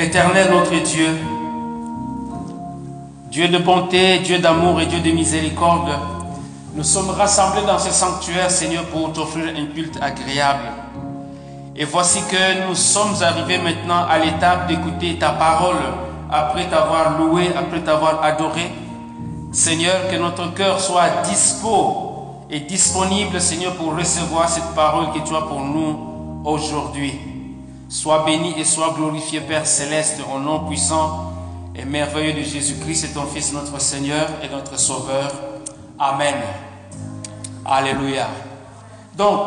Éternel notre Dieu, Dieu de bonté, Dieu d'amour et Dieu de miséricorde, nous sommes rassemblés dans ce sanctuaire, Seigneur, pour t'offrir un culte agréable. Et voici que nous sommes arrivés maintenant à l'étape d'écouter ta parole après t'avoir loué, après t'avoir adoré. Seigneur, que notre cœur soit dispo et disponible, Seigneur, pour recevoir cette parole que tu as pour nous aujourd'hui. Sois béni et sois glorifié, Père céleste, au nom puissant et merveilleux de Jésus-Christ ton Fils, notre Seigneur et notre Sauveur. Amen. Alléluia. Donc,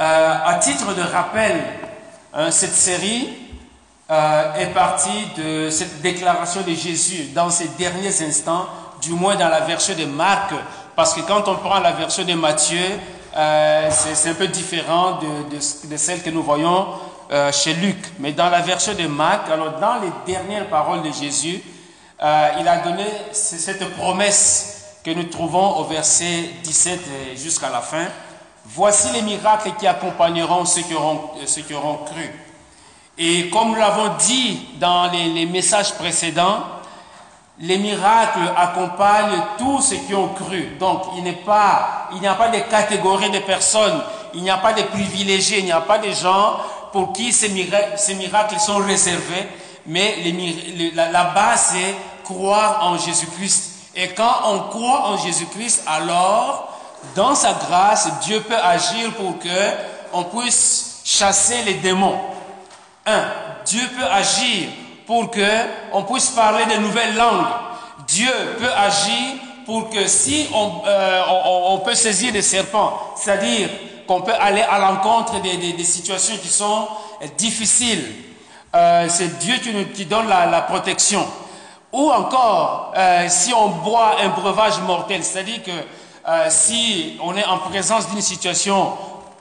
euh, à titre de rappel, hein, cette série euh, est partie de cette déclaration de Jésus dans ces derniers instants, du moins dans la version de Marc, parce que quand on prend la version de Matthieu, euh, c'est un peu différent de celle que nous voyons euh, chez Luc. Mais dans la version de Marc, alors dans les dernières paroles de Jésus, euh, il a donné cette promesse que nous trouvons au verset 17 jusqu'à la fin. Voici les miracles qui accompagneront ceux qui auront, ceux qui auront cru. Et comme nous l'avons dit dans les, les, messages précédents, les miracles accompagnent tous ceux qui ont cru. Donc il n'y a pas de catégorie de personnes, il n'y a pas de privilégiés, il n'y a pas de gens pour qui ces miracles, sont réservés, mais la, base c'est croire en Jésus-Christ. Et quand on croit en Jésus-Christ, alors, dans sa grâce, Dieu peut agir pour que on puisse chasser les démons. Un, Dieu peut agir pour que on puisse parler de nouvelles langues. Dieu peut agir pour que si on, euh, on peut saisir des serpents, c'est-à-dire qu'on peut aller à l'encontre des, situations qui sont difficiles. Euh, c'est Dieu qui nous qui donne la, protection. Ou encore, euh, si on boit un breuvage mortel, c'est-à-dire que euh, si on est en présence d'une situation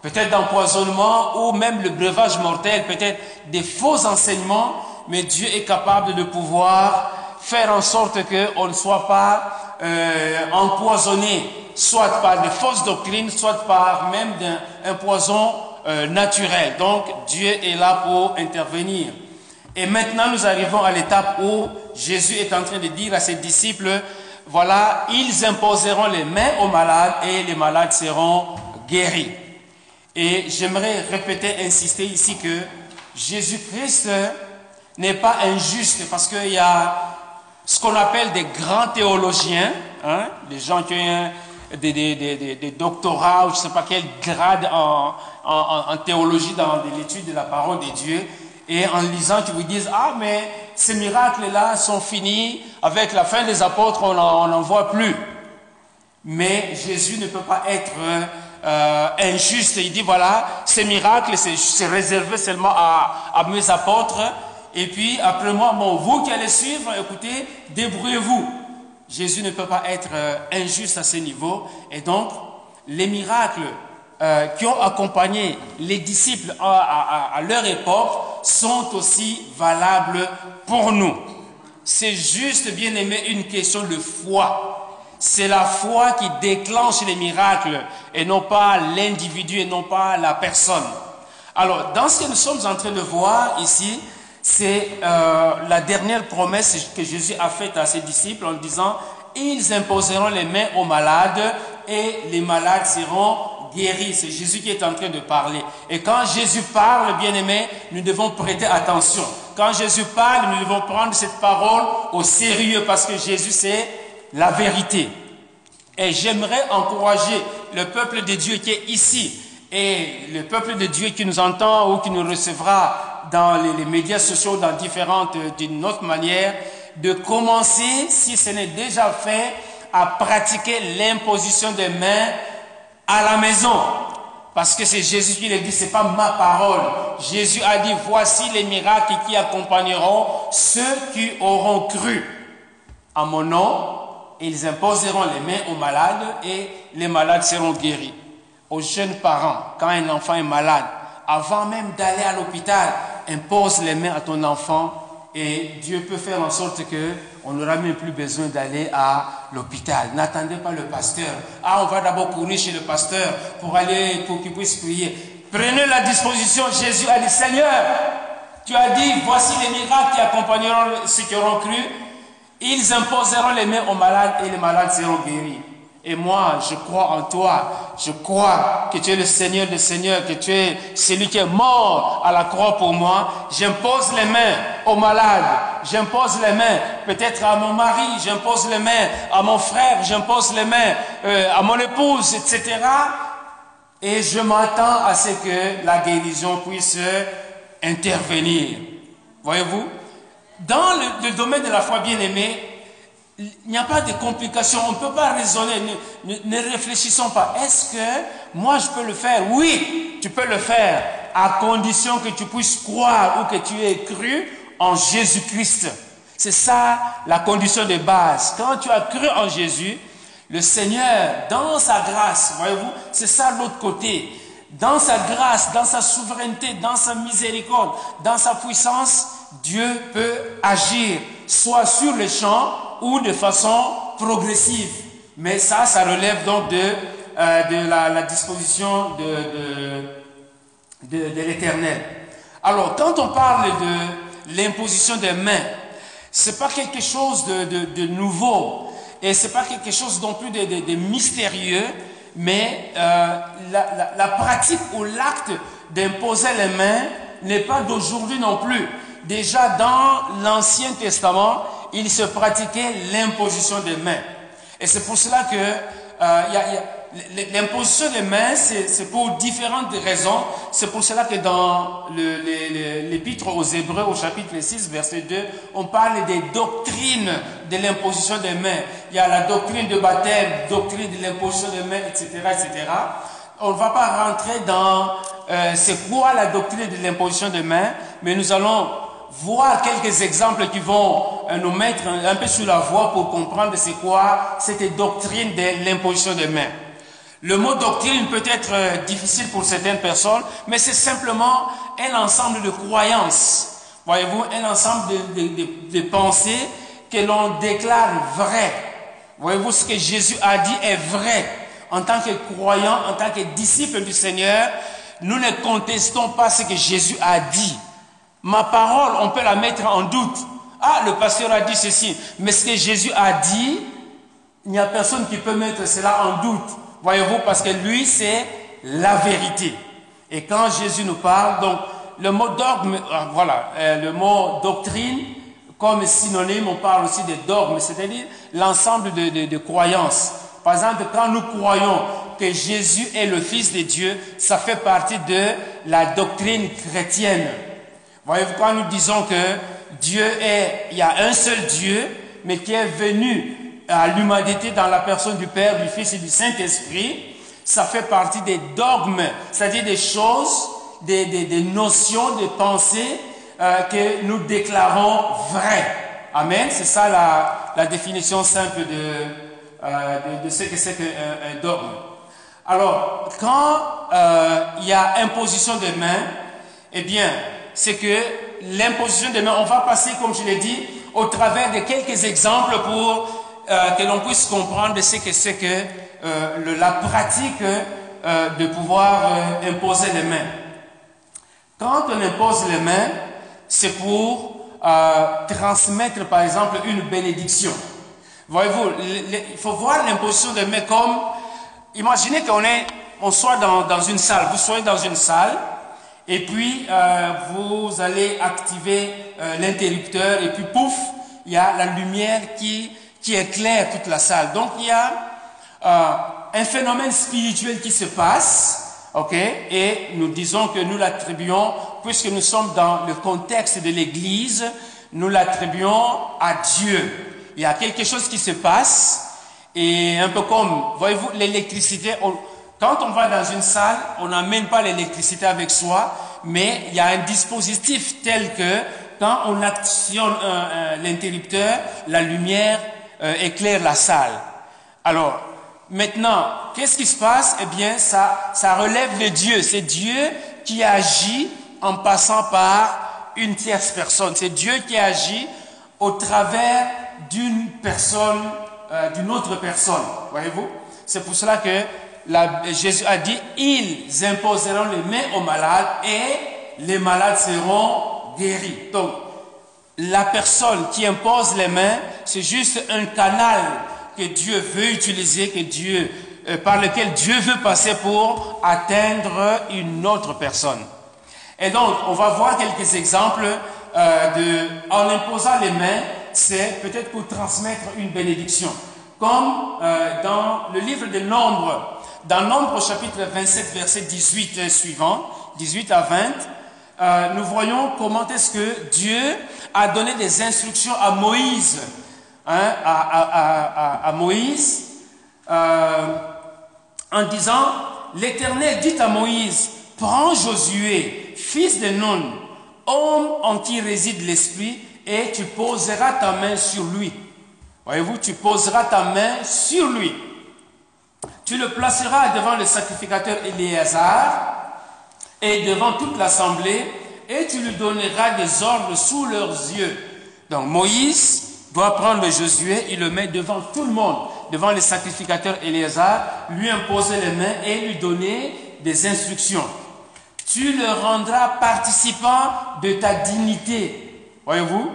peut-être d'empoisonnement ou même le breuvage mortel, peut-être des faux enseignements, mais Dieu est capable de pouvoir faire en sorte qu'on ne soit pas empoisonné, soit par de fausses doctrines, soit par même un, poison euh, naturel. Donc Dieu est là pour intervenir. Et maintenant nous arrivons à l'étape où Jésus est en train de dire à ses disciples, voilà, ils imposeront les mains aux malades et les malades seront guéris. Et j'aimerais répéter, insister ici que Jésus-Christ n'est pas injuste parce qu'il y a ce qu'on appelle des grands théologiens, hein, des gens qui ont des, doctorats ou je ne sais pas quel grade en, théologie dans l'étude de la parole de Dieu, et en lisant qui vous disent, ah mais ces miracles-là sont finis, avec la fin des apôtres, on n'en voit plus. Mais Jésus ne peut pas être euh, injuste. Il dit, voilà, ces miracles, c'est réservé seulement à, mes apôtres. Et puis, après moi, vous qui allez suivre, écoutez, débrouillez-vous. Jésus ne peut pas être euh, injuste à ce niveau. Et donc, les miracles euh, qui ont accompagné les disciples à, leur époque sont aussi valables pour nous. C'est juste, bien aimé, une question de foi. C'est la foi qui déclenche les miracles et non pas l'individu et non pas la personne. Alors, dans ce que nous sommes en train de voir ici, c'est euh, la dernière promesse que Jésus a faite à ses disciples en disant, ils imposeront les mains aux malades et les malades seront guéris. C'est Jésus qui est en train de parler. Et quand Jésus parle, bien aimé, nous devons prêter attention. Quand Jésus parle, nous devons prendre cette parole au sérieux parce que Jésus, c'est la vérité. Et j'aimerais encourager le peuple de Dieu qui est ici et le peuple de Dieu qui nous entend ou qui nous recevra dans les, médias sociaux, dans différentes, d'une autre manière, de commencer, si ce n'est déjà fait, à pratiquer l'imposition des mains à la maison. Parce que c'est Jésus qui le dit, c'est pas ma parole. Jésus a dit, voici les miracles qui accompagneront ceux qui auront cru. En mon nom, ils imposeront les mains aux malades et les malades seront guéris. Aux jeunes parents, quand un enfant est malade, avant même d'aller à l'hôpital, impose les mains à ton enfant et Dieu peut faire en sorte que on n'aura même plus besoin d'aller à l'hôpital. N'attendez pas le pasteur. Ah, on va d'abord courir chez le pasteur pour aller, pour qu'il puisse prier. Prenez la disposition. Jésus a dit, Seigneur, Tu as dit, voici les miracles qui accompagneront ceux qui auront cru. Ils imposeront les mains aux malades et les malades seront guéris. Et moi, je crois en toi. Je crois que tu es le Seigneur des Seigneurs, que tu es celui qui est mort à la croix pour moi. J'impose les mains aux malades. J'impose les mains peut-être à mon mari. J'impose les mains à mon frère. J'impose les mains euh, à mon épouse, etc. Et je m'attends à ce que la guérison puisse intervenir. Voyez-vous? Dans le, domaine de la foi bien-aimée, il n'y a pas de complications, on ne peut pas raisonner, ne, réfléchissons pas. Est-ce que moi je peux le faire? Oui, tu peux le faire, à condition que tu puisses croire ou que tu aies cru en Jésus-Christ. C'est ça la condition de base. Quand tu as cru en Jésus, le Seigneur, dans sa grâce, voyez-vous, c'est ça l'autre côté. Dans sa grâce, dans sa souveraineté, dans sa miséricorde, dans sa puissance, Dieu peut agir, soit sur le champ ou de façon progressive. Mais ça, ça relève donc de, euh, la, disposition de, l'éternel. Alors, quand on parle de l'imposition des mains, c'est pas quelque chose de, nouveau et c'est pas quelque chose non plus de, mystérieux, mais euh, la, pratique ou l'acte d'imposer les mains n'est pas d'aujourd'hui non plus. Déjà dans l'Ancien Testament, il se pratiquait l'imposition des mains. Et c'est pour cela que euh, l'imposition des mains, c'est pour différentes raisons. C'est pour cela que dans l'épître aux Hébreux, au chapitre 6, verset 2, on parle des doctrines de l'imposition des mains. Il y a la doctrine de baptême, doctrine de l'imposition des mains, etc., etc. On ne va pas rentrer dans euh, c'est quoi la doctrine de l'imposition des mains, mais nous allons voir quelques exemples qui vont euh, nous mettre un peu sur la voie pour comprendre c'est quoi cette doctrine de l'imposition des mains. Le mot doctrine peut être euh, difficile pour certaines personnes, mais c'est simplement un ensemble de croyances. Voyez-vous, un ensemble de, pensées que l'on déclare vraies. Voyez-vous, ce que Jésus a dit est vrai. En tant que croyant, en tant que disciple du Seigneur, nous ne contestons pas ce que Jésus a dit. Ma parole, on peut la mettre en doute. Ah, le pasteur a dit ceci. Mais ce que Jésus a dit, il n'y a personne qui peut mettre cela en doute. Voyez-vous, parce que lui, c'est la vérité. Et quand Jésus nous parle, donc, le mot dogme, ah, voilà, euh, le mot doctrine, comme synonyme, on parle aussi de dogme, c'est-à-dire l'ensemble de croyances. Par exemple, quand nous croyons que Jésus est le Fils de Dieu, ça fait partie de la doctrine chrétienne. Voyez-vous, quand nous disons que Dieu est, il y a un seul Dieu, mais qui est venu à l'humanité dans la personne du Père, du Fils et du Saint-Esprit, ça fait partie des dogmes, c'est-à-dire des choses, des, des, notions, des pensées euh, que nous déclarons vraies. Amen. C'est ça la, la, définition simple de, euh, de, ce que c'est qu'un un dogme. Alors, quand euh, il y a imposition des mains, eh bien, c'est que l'imposition des mains, on va passer, comme je l'ai dit, au travers de quelques exemples pour euh, que l'on puisse comprendre ce que c'est que euh, la pratique euh, de pouvoir imposer les mains. Quand on impose les mains, c'est pour transmettre, par exemple, une bénédiction. Voyez-vous, il faut voir l'imposition des mains comme, imaginez qu'on soit dans, dans une salle, vous soyez dans une salle, et puis, euh, vous allez activer euh, l'interrupteur et puis pouf, il y a la lumière qui, qui éclaire toute la salle. Donc, il y a euh, un phénomène spirituel qui se passe, ok? Et nous disons que nous l'attribuons, puisque nous sommes dans le contexte de l'Église, nous l'attribuons à Dieu. Il y a quelque chose qui se passe, et un peu comme, voyez-vous, l'électricité, quand on va dans une salle, on n'amène pas l'électricité avec soi, mais il y a un dispositif tel que quand on actionne euh, euh, l'interrupteur, la lumière euh, éclaire la salle. Alors, maintenant, qu'est-ce qui se passe? Eh bien, ça, ça relève de Dieu. C'est Dieu qui agit en passant par une tierce personne. C'est Dieu qui agit au travers d'une personne, d'une autre personne. Voyez-vous? C'est pour cela que Jésus a dit, ils imposeront les mains aux malades et les malades seront guéri. Donc, la personne qui impose les mains, c'est juste un canal que Dieu veut utiliser, que Dieu, euh, par lequel Dieu veut passer pour atteindre une autre personne. Et donc, on va voir quelques exemples euh, de, en imposant les mains, c'est peut-être pour transmettre une bénédiction. Comme euh, dans le livre de Nombre, dans Nombre chapitre 27, verset 18 suivant, 18 à 20, euh, nous voyons comment est-ce que Dieu a donné des instructions à Moïse, hein, euh, en disant, l'Éternel dit à Moïse, prends Josué, fils de Nun, homme en qui réside l'Esprit, et tu poseras ta main sur lui. Voyez-vous, tu poseras ta main sur lui. Tu le placeras devant le sacrificateur Éléazar et devant toute l'assemblée, et tu lui donneras des ordres sous leurs yeux. Donc Moïse doit prendre Josué, il le met devant tout le monde, devant le sacrificateur Éléazar, lui imposer les mains et lui donner des instructions. Tu le rendras participant de ta dignité. Voyez-vous?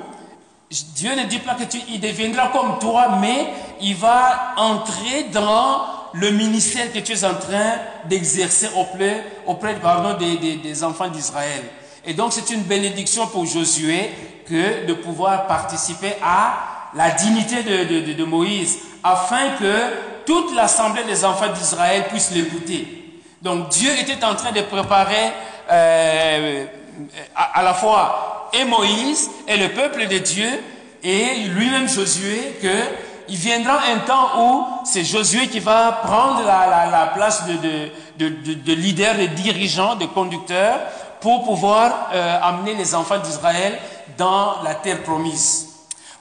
Dieu ne dit pas que tu, il deviendra comme toi, mais il va entrer dans le ministère que tu es en train d'exercer auprès, auprès pardon, des, des, enfants d'Israël. Et donc c'est une bénédiction pour Josué que de pouvoir participer à la dignité de, de Moïse, afin que toute l'assemblée des enfants d'Israël puisse l'écouter. Donc Dieu était en train de préparer euh, à, à, la fois et Moïse et le peuple de Dieu et lui-même Josué que il viendra un temps où c'est Josué qui va prendre la, place de, de, leader, de dirigeant, de conducteur, pour pouvoir euh, amener les enfants d'Israël dans la terre promise.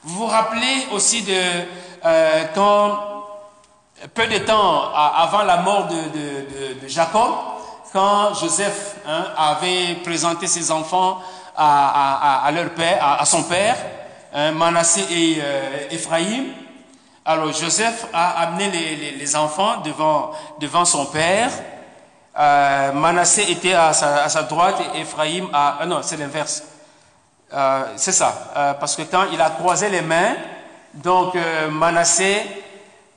Vous vous rappelez aussi de euh, quand, peu de temps avant la mort de, Jacob, quand Joseph hein, avait présenté ses enfants à, leur père, à, son père, hein, Manassé et euh, Ephraïm, alors Joseph a amené les, enfants devant, devant son père. Euh, Manassé était à sa, droite et Ephraïm à... Euh, non, c'est l'inverse. Euh, c'est ça. Parce que quand il a croisé les mains, donc Manassé,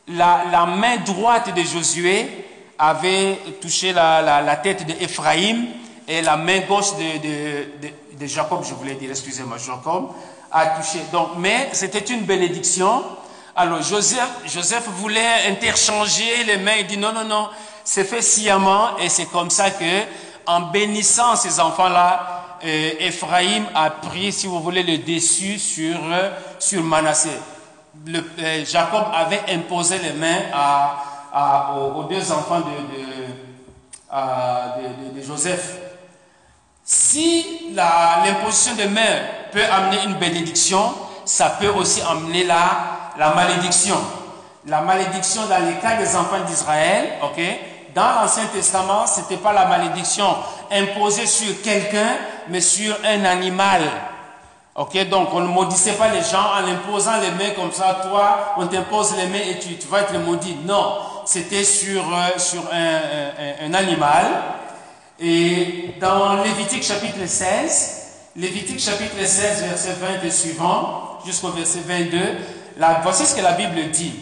la, main droite de Josué avait touché la, la, la tête d'Ephraïm et la main gauche de, de, de, Jacob, je voulais dire, excusez-moi, Jacob, a touché. Donc, mais c'était une bénédiction alors Joseph, Joseph voulait interchanger les mains. Il dit non, non, non, c'est fait sciemment et c'est comme ça que, en bénissant ces enfants-là, euh, Ephraim a pris, si vous voulez, le dessus sur, euh, sur Manassé. Euh, Jacob avait imposé les mains aux, deux enfants de, Joseph. Si l'imposition de mains peut amener une bénédiction, ça peut aussi amener la malédiction. La malédiction dans les cas des enfants d'Israël, ok? Dans l'Ancien Testament, ce n'était pas la malédiction imposée sur quelqu'un, mais sur un animal. Ok, donc on ne maudissait pas les gens en imposant les mains comme ça, toi, on t'impose les mains et tu, vas être maudit. Non, c'était sur, euh, sur un, un, un, animal. Et dans Lévitique chapitre 16, Lévitique chapitre 16, verset 20 et suivant, jusqu'au verset 22, voici ce que la Bible dit.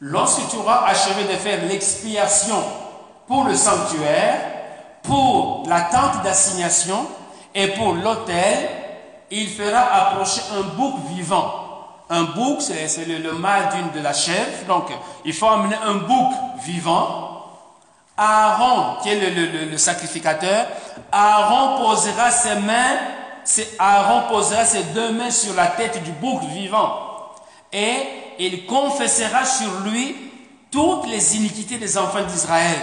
Lorsque tu auras achevé de faire l'expiation pour le sanctuaire, pour la tente d'assignation et pour l'autel, il fera approcher un bouc vivant. Un bouc, c'est le, mâle d'une de la chèvre. Donc, il faut amener un bouc vivant. Aaron, qui est le, le sacrificateur, Aaron posera ses mains, Aaron posera ses deux mains sur la tête du bouc vivant et il confessera sur lui toutes les iniquités des enfants d'Israël.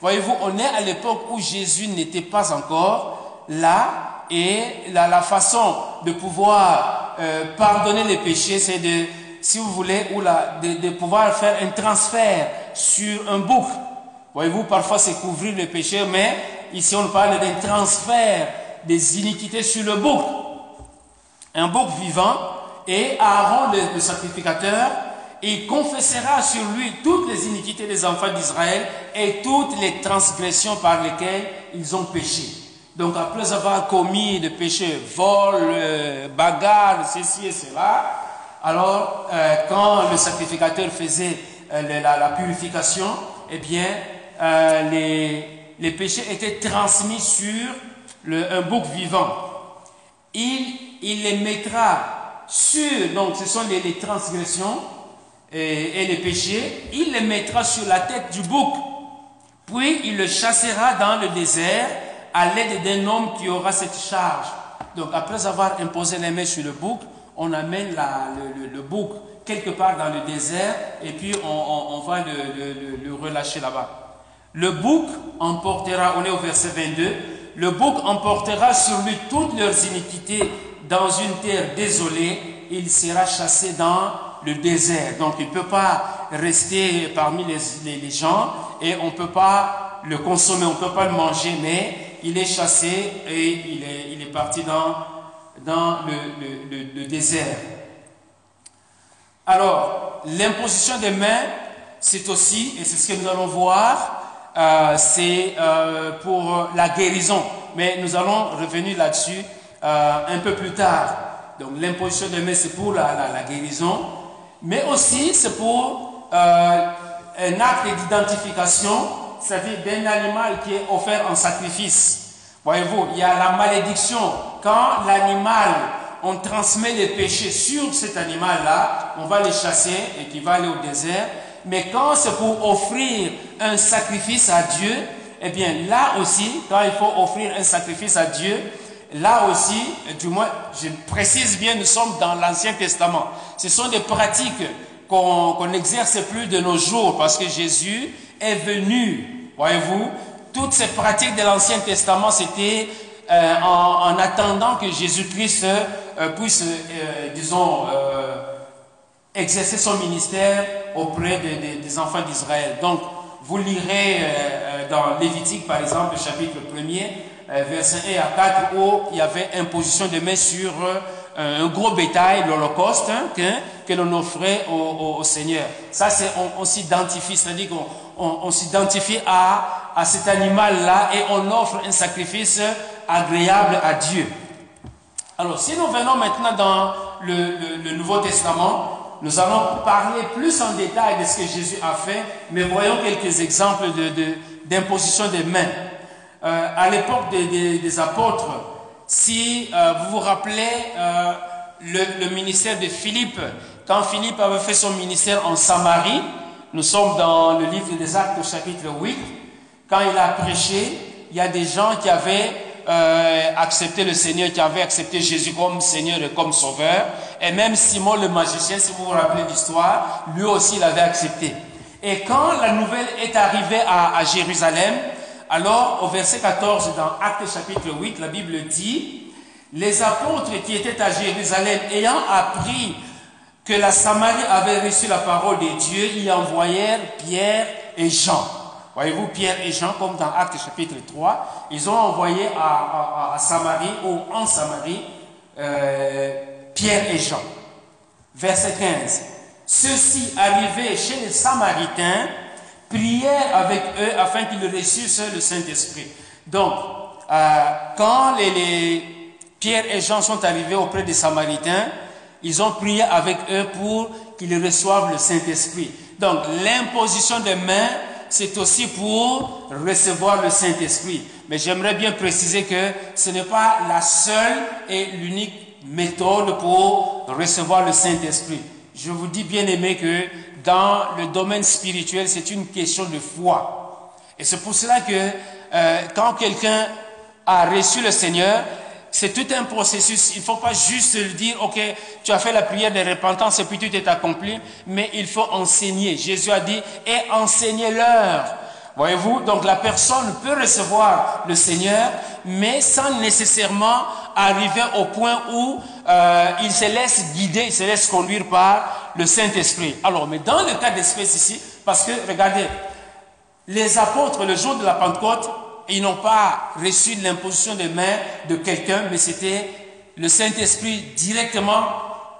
Voyez-vous, on est à l'époque où Jésus n'était pas encore là et la, façon de pouvoir euh, pardonner les péchés, c'est de, si vous voulez, ou de, pouvoir faire un transfert sur un bouc. Voyez-vous, parfois c'est couvrir le péché, mais ici on parle d'un transfert des iniquités sur le bouc. Un bouc vivant et Aaron, le, sacrificateur, il confessera sur lui toutes les iniquités des enfants d'Israël et toutes les transgressions par lesquelles ils ont péché. Donc après avoir commis le péché, vol, euh, bagarre, ceci et cela, alors euh, quand le sacrificateur faisait euh, la, purification, eh bien, les, péchés étaient transmis sur un bouc vivant. Il, il les mettra sur, donc ce sont les, transgressions et, et les péchés, il les mettra sur la tête du bouc. Puis il le chassera dans le désert à l'aide d'un homme qui aura cette charge. Donc après avoir imposé les mains sur le bouc, on amène le, bouc quelque part dans le désert et puis on, va le, le relâcher là-bas. Le bouc emportera, on est au verset 22, le bouc emportera sur lui toutes leurs iniquités dans une terre désolée, il sera chassé dans le désert. Donc il ne peut pas rester parmi les, les, gens et on ne peut pas le consommer, on ne peut pas le manger, mais il est chassé et il est, il est parti dans, dans le, le, le, désert. Alors, l'imposition des mains, c'est aussi, et c'est ce que nous allons voir, euh, c'est euh, pour la guérison. Mais nous allons revenir là-dessus euh, un peu plus tard. Donc, l'imposition des mains, c'est pour la, guérison, mais aussi c'est pour un acte d'identification c'est-à-dire d'un animal qui est offert en sacrifice. Voyez-vous, il y a la malédiction. Quand l'animal, on transmet les péchés sur cet animal-là, on va les chasser et qui va aller au désert. Mais quand c'est pour offrir un sacrifice à Dieu, eh bien là aussi, quand il faut offrir un sacrifice à Dieu, là aussi, du moins, je précise bien, nous sommes dans l'Ancien Testament. Ce sont des pratiques qu'on n'exerce plus de nos jours parce que Jésus est venu, voyez-vous, toutes ces pratiques de l'Ancien Testament, c'était euh, en, attendant que Jésus-Christ euh, puisse, euh, disons, exercer son ministère auprès des enfants d'Israël. Donc, vous lirez dans Lévitique, par exemple, chapitre 1er, verset 1 à 4, où il y avait imposition de main sur un gros bétail, l'Holocauste, hein, que, l'on offrait au, Seigneur. Ça, c'est, on, s'identifie, c'est-à-dire qu'on on, s'identifie à, cet animal-là et on offre un sacrifice agréable à Dieu. Alors, si nous venons maintenant dans le, Nouveau Testament, nous allons parler plus en détail de ce que Jésus a fait, mais voyons quelques exemples d'imposition de, des mains. Euh, à l'époque des, apôtres, si euh, vous vous rappelez euh, le, ministère de Philippe, quand Philippe avait fait son ministère en Samarie, nous sommes dans le livre des Actes au chapitre 8, quand il a prêché, il y a des gens qui avaient accepté le Seigneur, qui avaient accepté Jésus comme Seigneur et comme Sauveur, et même Simon le magicien, si vous vous rappelez l'histoire, lui aussi l'avait accepté. Et quand la nouvelle est arrivée à, Jérusalem, alors, au verset 14 dans Actes chapitre 8, la Bible dit, les apôtres qui étaient à Jérusalem, ayant appris que la Samarie avait reçu la parole de Dieu, y envoyèrent Pierre et Jean. Voyez-vous, Pierre et Jean, comme dans Actes chapitre 3, ils ont envoyé à, Samarie ou en Samarie euh, Pierre et Jean. Verset 15. Ceux-ci arrivaient chez les Samaritains prièrent avec eux afin qu'ils reçussent le Saint-Esprit. Donc, euh, quand les, Pierre et Jean sont arrivés auprès des Samaritains, ils ont prié avec eux pour qu'ils reçoivent le Saint-Esprit. Donc, l'imposition des mains, c'est aussi pour recevoir le Saint-Esprit. Mais j'aimerais bien préciser que ce n'est pas la seule et l'unique méthode pour recevoir le Saint-Esprit. Je vous dis bien aimé que dans le domaine spirituel, c'est une question de foi. Et c'est pour cela que euh, quand quelqu'un a reçu le Seigneur, c'est tout un processus. Il ne faut pas juste dire, OK, tu as fait la prière de repentance et puis tout est accompli, mais il faut enseigner. Jésus a dit, et enseignez-leur. Voyez-vous, donc la personne peut recevoir le Seigneur, mais sans nécessairement arriver au point où euh, il se laisse guider, il se laisse conduire par le Saint-Esprit. Alors, mais dans le cas d'espèce ici, parce que regardez, les apôtres, le jour de la Pentecôte, ils n'ont pas reçu l'imposition des mains de quelqu'un, mais c'était le Saint-Esprit directement.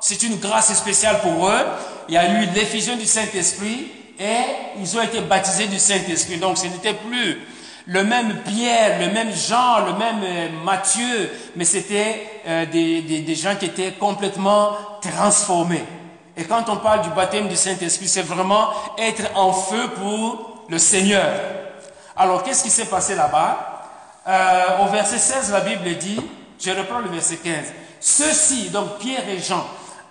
C'est une grâce spéciale pour eux. Il y a eu l'effusion du Saint-Esprit et ils ont été baptisés du Saint-Esprit. Donc ce n'était plus le même Pierre, le même Jean, le même euh, Matthieu, mais c'était euh, des, des, gens qui étaient complètement transformés. Et quand on parle du baptême du Saint-Esprit, c'est vraiment être en feu pour le Seigneur. Alors, qu'est-ce qui s'est passé là-bas? Euh, Au verset 16, la Bible dit, je reprends le verset 15, ceux-ci, donc Pierre et Jean,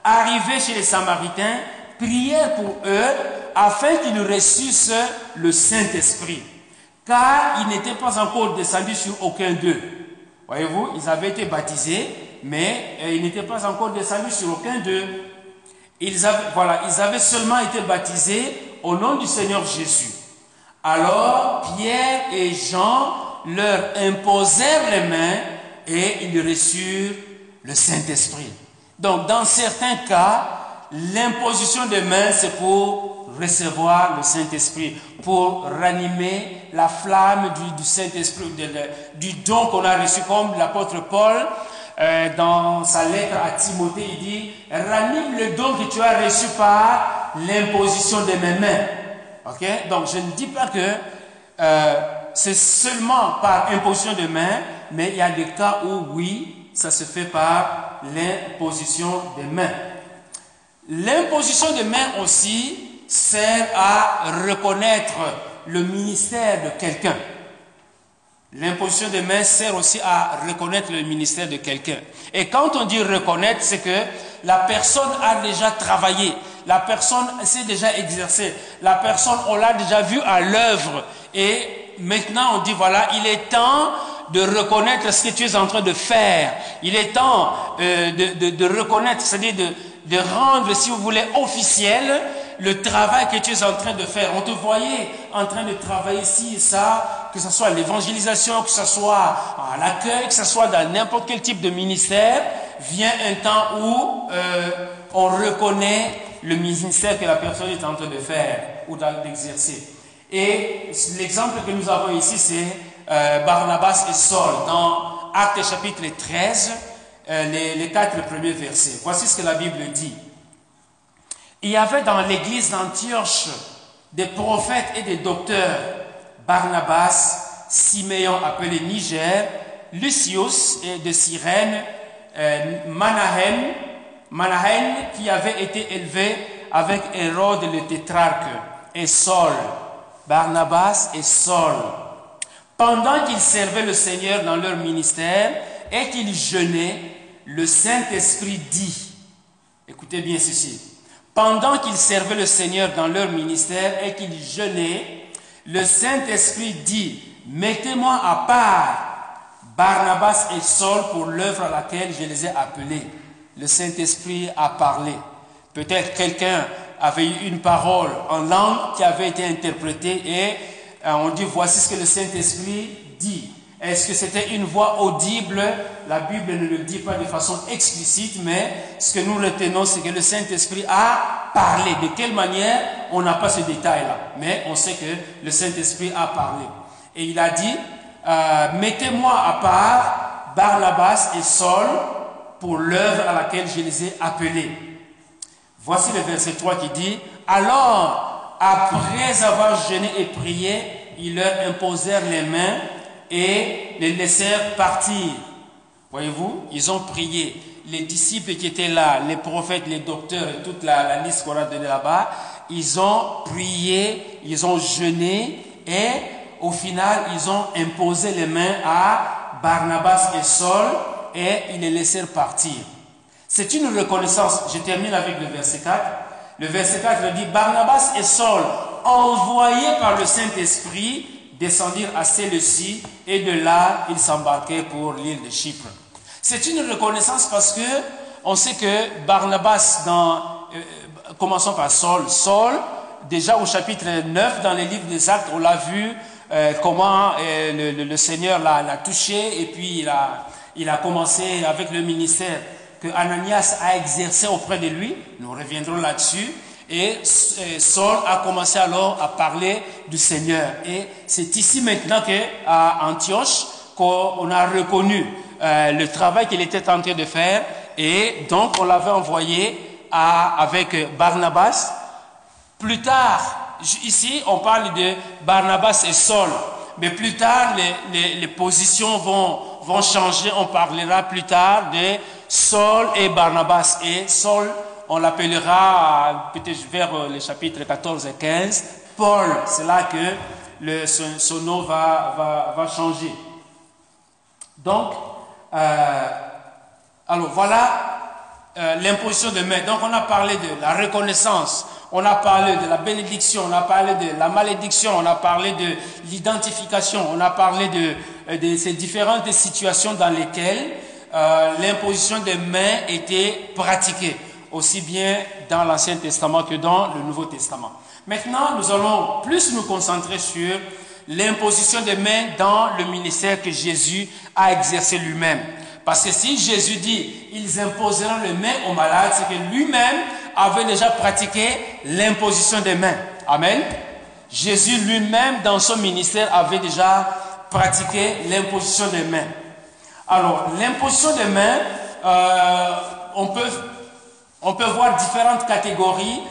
arrivés chez les Samaritains, prièrent pour eux afin qu'ils reçussent le Saint-Esprit, car ils n'étaient pas encore descendus sur aucun d'eux. Voyez-vous, ils avaient été baptisés, mais euh, ils n'étaient pas encore descendus sur aucun d'eux. Voilà, ils avaient seulement été baptisés au nom du Seigneur Jésus. Alors Pierre et Jean leur imposèrent les mains et ils reçurent le Saint-Esprit. Donc dans certains cas, l'imposition des mains, c'est pour recevoir le Saint-Esprit, pour ranimer la flamme du, Saint-Esprit, du don qu'on a reçu, comme l'apôtre Paul, euh, dans sa lettre à Timothée, il dit, ranime le don que tu as reçu par l'imposition de mes mains. Ok? Donc je ne dis pas que euh, c'est seulement par imposition de mains, mais il y a des cas où oui, ça se fait par l'imposition des mains. L'imposition des mains aussi sert à reconnaître le ministère de quelqu'un. L'imposition des mains sert aussi à reconnaître le ministère de quelqu'un. Et quand on dit reconnaître, c'est que la personne a déjà travaillé, la personne s'est déjà exercée, la personne, on l'a déjà vu à l'œuvre. Et maintenant, on dit, voilà, il est temps de reconnaître ce que tu es en train de faire. Il est temps euh, de, reconnaître, c'est-à-dire de rendre, si vous voulez, officiel le travail que tu es en train de faire. On te voyait en train de travailler ici et ça, que ce soit l'évangélisation, que ce soit à l'accueil, que ce soit dans n'importe quel type de ministère. Vient un temps où euh, on reconnaît le ministère que la personne est en train de faire ou d'exercer. Et l'exemple que nous avons ici, c'est euh, Barnabas et Saul dans Actes chapitre 13, euh, les quatre premiers versets. Voici ce que la Bible dit. Il y avait dans l'église d'Antioche des prophètes et des docteurs, Barnabas, Siméon appelé Niger, Lucius de Cyrène, euh, Manahem qui avait été élevé avec Hérode le tétrarque, et Saul, Barnabas et Saul. Pendant qu'ils servaient le Seigneur dans leur ministère et qu'ils jeûnaient, le Saint-Esprit dit, écoutez bien ceci, pendant qu'ils servaient le Seigneur dans leur ministère et qu'ils jeûnaient, le Saint-Esprit dit, mettez-moi à part Barnabas et Saul pour l'œuvre à laquelle je les ai appelés. Le Saint-Esprit a parlé. Peut-être quelqu'un avait eu une parole en langue qui avait été interprétée et euh, on dit voici ce que le Saint-Esprit dit. Est-ce que c'était une voix audible? La Bible ne le dit pas de façon explicite, mais ce que nous retenons, c'est que le Saint-Esprit a parlé. De quelle manière? On n'a pas ce détail-là, mais on sait que le Saint-Esprit a parlé. Et il a dit, euh, mettez-moi à part Barnabas et Saul pour l'œuvre à laquelle je les ai appelés. Voici le verset 3 qui dit, alors, après avoir jeûné et prié, ils leur imposèrent les mains et les laissèrent partir. Voyez-vous, ils ont prié. Les disciples qui étaient là, les prophètes, les docteurs et toute la, liste qu'on a donnée là-bas, ils ont prié, ils ont jeûné et au final, ils ont imposé les mains à Barnabas et Saul et ils les laissèrent partir. C'est une reconnaissance. Je termine avec le verset 4. Le verset 4 dit, Barnabas et Saul, envoyés par le Saint-Esprit, descendirent à Séleucie et de là, ils s'embarquaient pour l'île de Chypre. C'est une reconnaissance parce que on sait que Barnabas, dans, euh, commençons par Saul, Saul, déjà au chapitre 9 dans les livres des Actes, on l'a vu euh, comment euh, le, le, Seigneur l'a touché et puis il a, il a commencé avec le ministère que Ananias a exercé auprès de lui. Nous reviendrons là-dessus. Et Saul a commencé alors à parler du Seigneur. Et c'est ici maintenant qu'à Antioche qu'on a reconnu euh, le travail qu'il était en train de faire. Et donc on l'avait envoyé avec Barnabas. Plus tard, ici on parle de Barnabas et Saul. Mais plus tard, les, les, positions vont, vont changer. On parlera plus tard de Saul et Barnabas. Et Saul, on l'appellera peut-être vers euh, les chapitres 14 et 15. Paul, c'est là que le, son, nom va, changer. Donc, euh, alors voilà euh, l'imposition de main. Donc on a parlé de la reconnaissance, on a parlé de la bénédiction, on a parlé de la malédiction, on a parlé de l'identification, on a parlé de, ces différentes situations dans lesquelles l'imposition des mains était pratiquée, aussi bien dans l'Ancien Testament que dans le Nouveau Testament. Maintenant, nous allons plus nous concentrer sur l'imposition des mains dans le ministère que Jésus a exercé lui-même. Parce que si Jésus dit, ils imposeront les mains aux malades, c'est que lui-même avait déjà pratiqué l'imposition des mains. Amen. Jésus lui-même, dans son ministère, avait déjà pratiqué l'imposition des mains. Alors, l'imposition des mains, euh, on, peut, on peut voir différentes catégories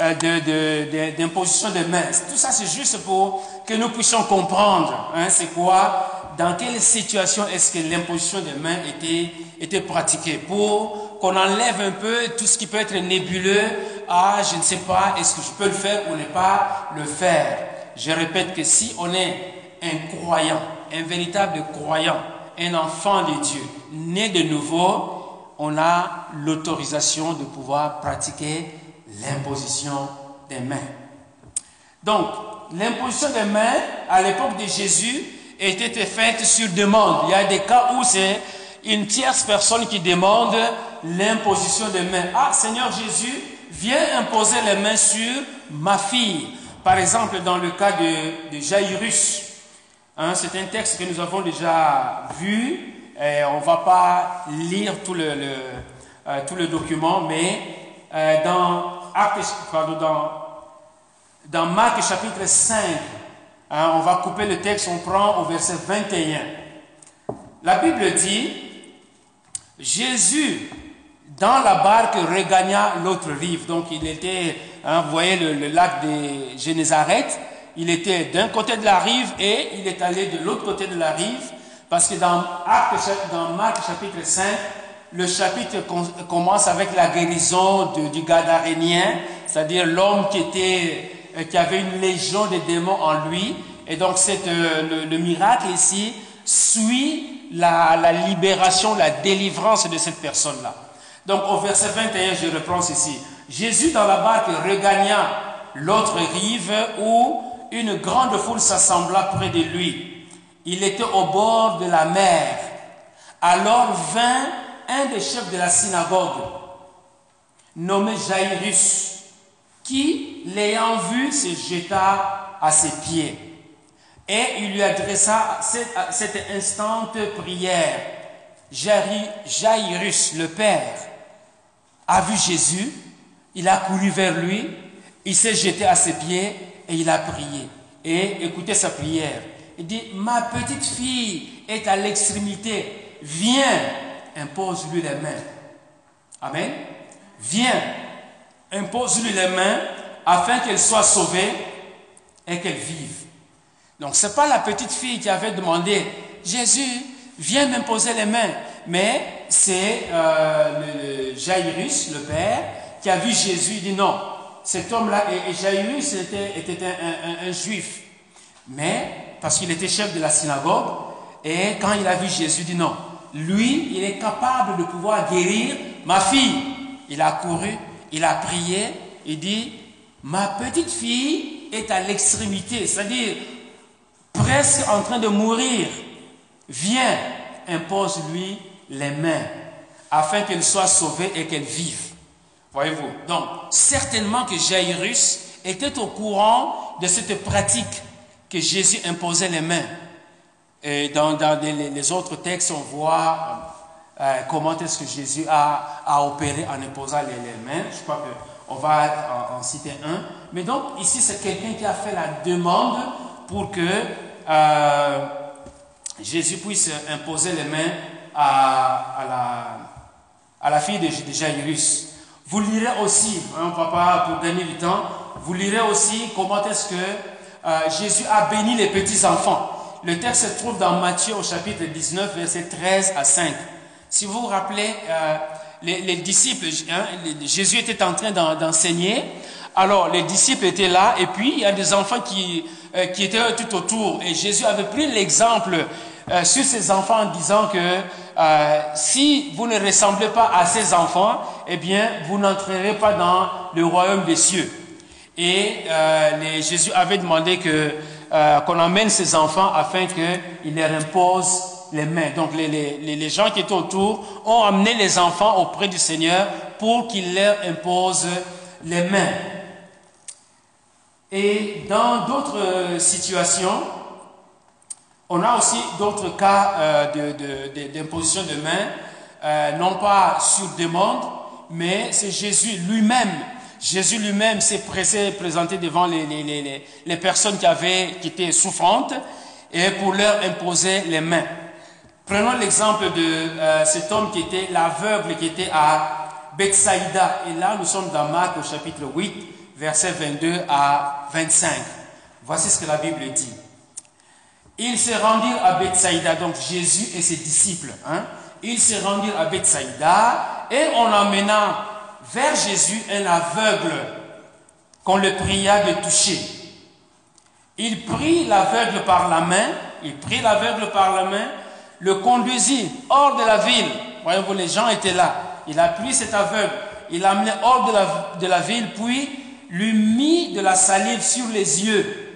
euh, d'imposition de, des mains. Tout ça, c'est juste pour que nous puissions comprendre hein, c'est quoi dans quelle situation est-ce que l'imposition des mains était, était pratiquée pour qu'on enlève un peu tout ce qui peut être nébuleux. Ah, je ne sais pas, est-ce que je peux le faire ou ne pas le faire. Je répète que si on est un croyant, un véritable croyant, un enfant de Dieu, né de nouveau, on a l'autorisation de pouvoir pratiquer l'imposition des mains. Donc, l'imposition des mains, à l'époque de Jésus, était faite sur demande. Il y a des cas où c'est une tierce personne qui demande l'imposition des mains. Ah, Seigneur Jésus, viens imposer les mains sur ma fille. Par exemple, dans le cas de, de Jairus. Hein, c'est un texte que nous avons déjà vu. Et on ne va pas lire tout le, euh, tout le document, mais euh, dans, dans, dans Marc chapitre 5, Hein, on va couper le texte, on prend au verset 21. La Bible dit, Jésus, dans la barque, regagna l'autre rive. Donc il était, hein, vous voyez le, lac de Génézareth, il était d'un côté de la rive et il est allé de l'autre côté de la rive, parce que dans, dans Marc chapitre 5, le chapitre commence avec la guérison du Gadarénien, c'est-à-dire l'homme euh, qui avait une légion de démons en lui. Et donc euh, le, miracle ici suit la, la, libération, la délivrance de cette personne-là. Donc au verset 21, je reprends ceci. Jésus dans la barque regagna l'autre rive où une grande foule s'assembla près de lui. Il était au bord de la mer. Alors vint un des chefs de la synagogue, nommé Jairus, qui, l'ayant vu, se jeta à ses pieds. Et il lui adressa cette, instante prière. Jairus, le Père, a vu Jésus, il a couru vers lui, il s'est jeté à ses pieds et il a prié. Et écoutez sa prière. Il dit, ma petite fille est à l'extrémité, viens, impose-lui les mains. Amen. Viens, impose-lui les mains afin qu'elle soit sauvée et qu'elle vive. Donc, ce n'est pas la petite fille qui avait demandé, Jésus, viens m'imposer les mains. Mais c'est euh, le, Jairus, le père, qui a vu Jésus, il dit non. Cet homme-là, et, Jairus était, un, juif. Mais, parce qu'il était chef de la synagogue, et quand il a vu Jésus, il dit non. Lui, il est capable de pouvoir guérir ma fille. Il a couru, il a prié, il dit, ma petite fille est à l'extrémité, c'est-à-dire presque en train de mourir. Viens, impose-lui les mains, afin qu'elle soit sauvée et qu'elle vive. Voyez-vous Donc, certainement que Jairus était au courant de cette pratique que Jésus imposait les mains. Et dans, les, autres textes, on voit euh, comment est-ce que Jésus a, opéré en imposant les, mains. Je crois qu'on va en, citer un. Mais donc, ici, c'est quelqu'un qui a fait la demande pour que euh, Jésus puisse imposer les mains à, à, la, à la fille de, de Jairus. Vous lirez aussi, hein, papa, pour gagner du temps, vous lirez aussi comment est-ce que euh, Jésus a béni les petits-enfants. Le texte se trouve dans Matthieu au chapitre 19, verset 13 à 5. Si vous vous rappelez, euh, les, disciples, hein, Jésus était en train d'enseigner. Alors les disciples étaient là et puis il y a des enfants qui, euh, qui étaient tout autour. Et Jésus avait pris l'exemple euh, sur ces enfants en disant que euh, si vous ne ressemblez pas à ces enfants, eh bien, vous n'entrerez pas dans le royaume des cieux. Et les, Jésus avait demandé que qu'on emmène ces enfants afin qu'il leur impose les mains. Donc les, les, les, gens qui étaient autour ont amené les enfants auprès du Seigneur pour qu'il leur impose les mains. Et dans d'autres euh, situations, on a aussi d'autres cas euh, d'imposition de, main, euh, non pas sur demande, mais c'est Jésus lui-même. Jésus lui-même s'est présenté devant les, les, les, personnes qui, avaient, qui étaient souffrantes et pour leur imposer les mains. Prenons l'exemple de cet homme qui était l'aveugle qui était à Bethsaïda. Et là, nous sommes dans Marc au chapitre 8 versets 22 à 25. Voici ce que la Bible dit. Ils se rendirent à Bethsaïda, donc Jésus et ses disciples. Hein? Ils se rendirent à Bethsaïda et on emmena vers Jésus un aveugle qu'on le pria de toucher. Il prit l'aveugle par la main, il prit l'aveugle par la main, le conduisit hors de la ville. Voyez-vous, les gens étaient là. Il a cet aveugle, il l'a hors de la, de la ville, puis lui mit de la salive sur les yeux.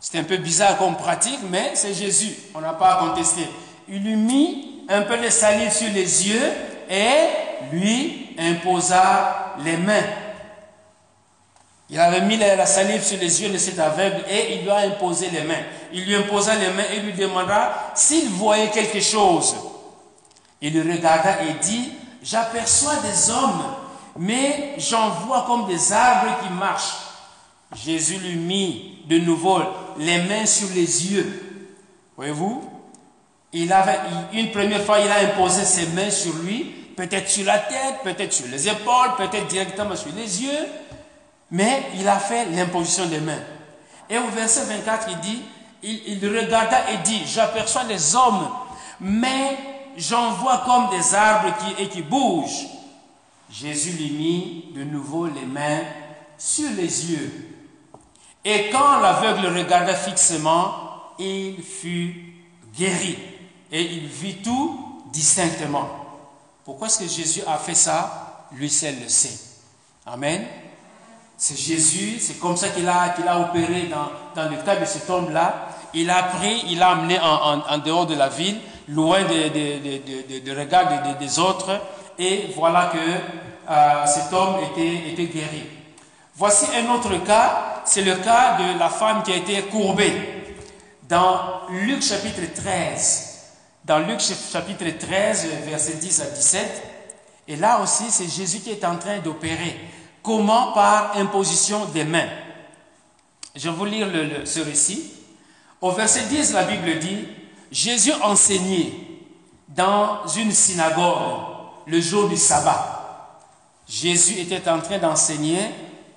C'est un peu bizarre comme pratique, mais c'est Jésus. On n'a pas à contester. Il lui mit un peu de salive sur les yeux et lui imposa les mains. Il avait mis la salive sur les yeux de cet aveugle et il lui a imposé les mains. Il lui imposa les mains et lui demanda s'il voyait quelque chose. Il le regarda et dit, j'aperçois des hommes mais j'en vois comme des arbres qui marchent. Jésus lui mit de nouveau les mains sur les yeux. Voyez-vous Il avait, une première fois, il a imposé ses mains sur lui, peut-être sur la tête, peut-être sur les épaules, peut-être directement sur les yeux, mais il a fait l'imposition des mains. Et au verset 24, il dit, il, regarda et dit, j'aperçois des hommes, mais j'en vois comme des arbres et qui bougent. Jésus lui mit de nouveau les mains sur les yeux. Et quand l'aveugle regarda fixement, il fut guéri. Et il vit tout distinctement. Pourquoi est-ce que Jésus a fait ça? Lui seul le sait. Amen. C'est Jésus, c'est comme ça qu'il a, a opéré dans, dans, le cas de cet homme-là. Il a pris, il a amené en, en, dehors de la ville, loin des de, de, regard des autres et voilà que euh, cet homme était, était guéri. Voici un autre cas, c'est le cas de la femme qui a été courbée. Dans Luc chapitre 13, dans Luc chapitre 13, verset 10 à 17, et là aussi c'est Jésus qui est en train d'opérer. Comment Par imposition des mains? Je vais vous lire ce récit. Au verset 10, la Bible dit, Jésus enseignait dans une synagogue le jour du sabbat. Jésus était en train d'enseigner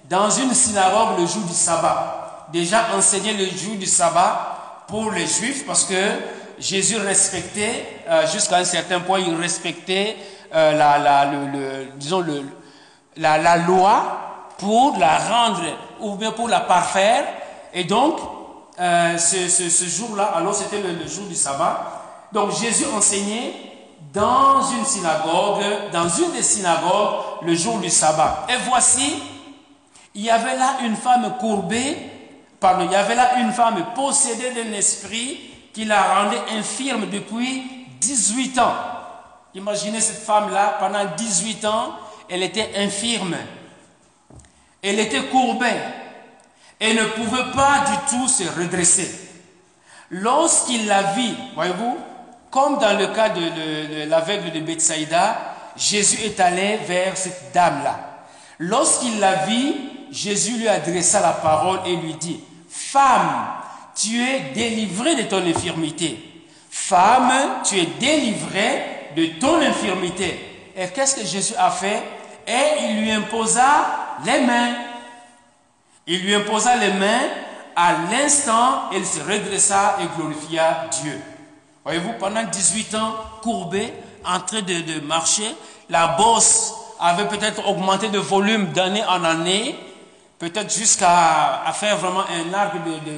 dans une synagogue le jour du sabbat. Déjà enseigner le jour du sabbat pour les juifs parce que Jésus respectait, euh, jusqu'à un certain point, il respectait euh, la, disons la, loi pour la rendre ou bien pour la parfaire. Et donc, euh, ce jour-là, alors c'était le, le jour du sabbat. Donc Jésus enseignait dans une synagogue, dans une des synagogues, le jour du sabbat. Et voici, il y avait là une femme courbée, pardon, il y avait là une femme possédée d'un esprit qui la rendait infirme depuis 18 ans. Imaginez cette femme-là, pendant 18 ans, elle était infirme. Elle était courbée et ne pouvait pas du tout se redresser. Lorsqu'il la vit, voyez-vous, comme dans le cas de, l'aveugle de Bethsaïda, Jésus est allé vers cette dame-là. Lorsqu'il la vit, Jésus lui adressa la parole et lui dit, Femme, tu es délivrée de ton infirmité. Femme, tu es délivrée de ton infirmité. Et qu'est-ce que Jésus a fait? Et il lui imposa les mains. Il lui imposa les mains à l'instant, elle se redressa et glorifia Dieu. Voyez-vous, pendant 18 ans, courbé, en train de, marcher, la bosse avait peut-être augmenté de volume d'année en année, peut-être jusqu'à faire vraiment un arc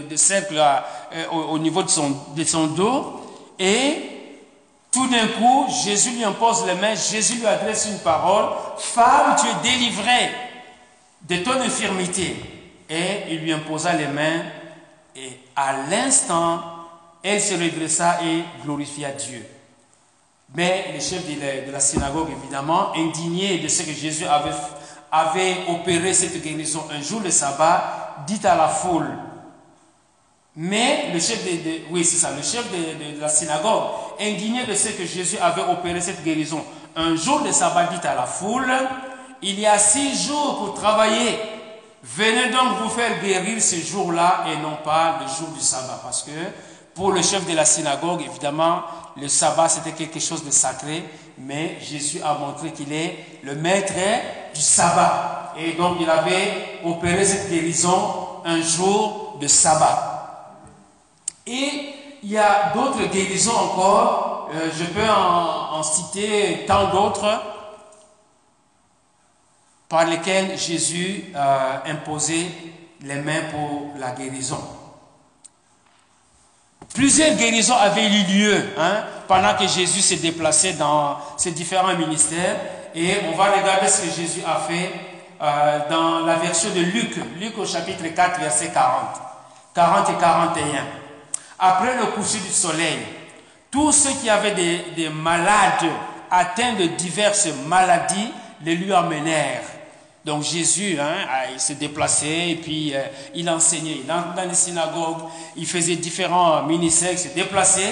de, cercle euh, au, niveau de son, dos. Et tout d'un coup, Jésus lui impose les mains, Jésus lui adresse une parole, Femme, tu es délivrée de ton infirmité. Et il lui imposa les mains, et à l'instant, elle se redressa et glorifia Dieu. Mais le chef de la, synagogue, évidemment, indigné de ce que Jésus avait, avait opéré cette guérison un jour le sabbat, dit à la foule, mais le chef de, oui, c'est ça, le chef de, la synagogue, indigné de ce que Jésus avait opéré cette guérison, un jour de sabbat dit à la foule, il y a six jours pour travailler. Venez donc vous faire guérir ce jour-là et non pas le jour du sabbat. Parce que pour le chef de la synagogue, évidemment, le sabbat c'était quelque chose de sacré, mais Jésus a montré qu'il est le maître du sabbat. Et donc il avait opéré cette guérison un jour de sabbat. Et il y a d'autres guérisons encore, euh, je peux en, citer tant d'autres, par lesquelles Jésus a imposé les mains pour la guérison. Plusieurs guérisons avaient eu lieu hein, pendant que Jésus s'est déplacé dans ses différents ministères. Et on va regarder ce que Jésus a fait euh, dans la version de Luc, Luc au chapitre 4, verset 40. 40 et 41. Après le coucher du soleil, tous ceux qui avaient des, malades atteints de diverses maladies les lui amenèrent. Donc Jésus, hein, il s'est déplacé et puis euh, il enseignait dans, dans, les synagogues, il faisait différents ministères, il s'est déplacé.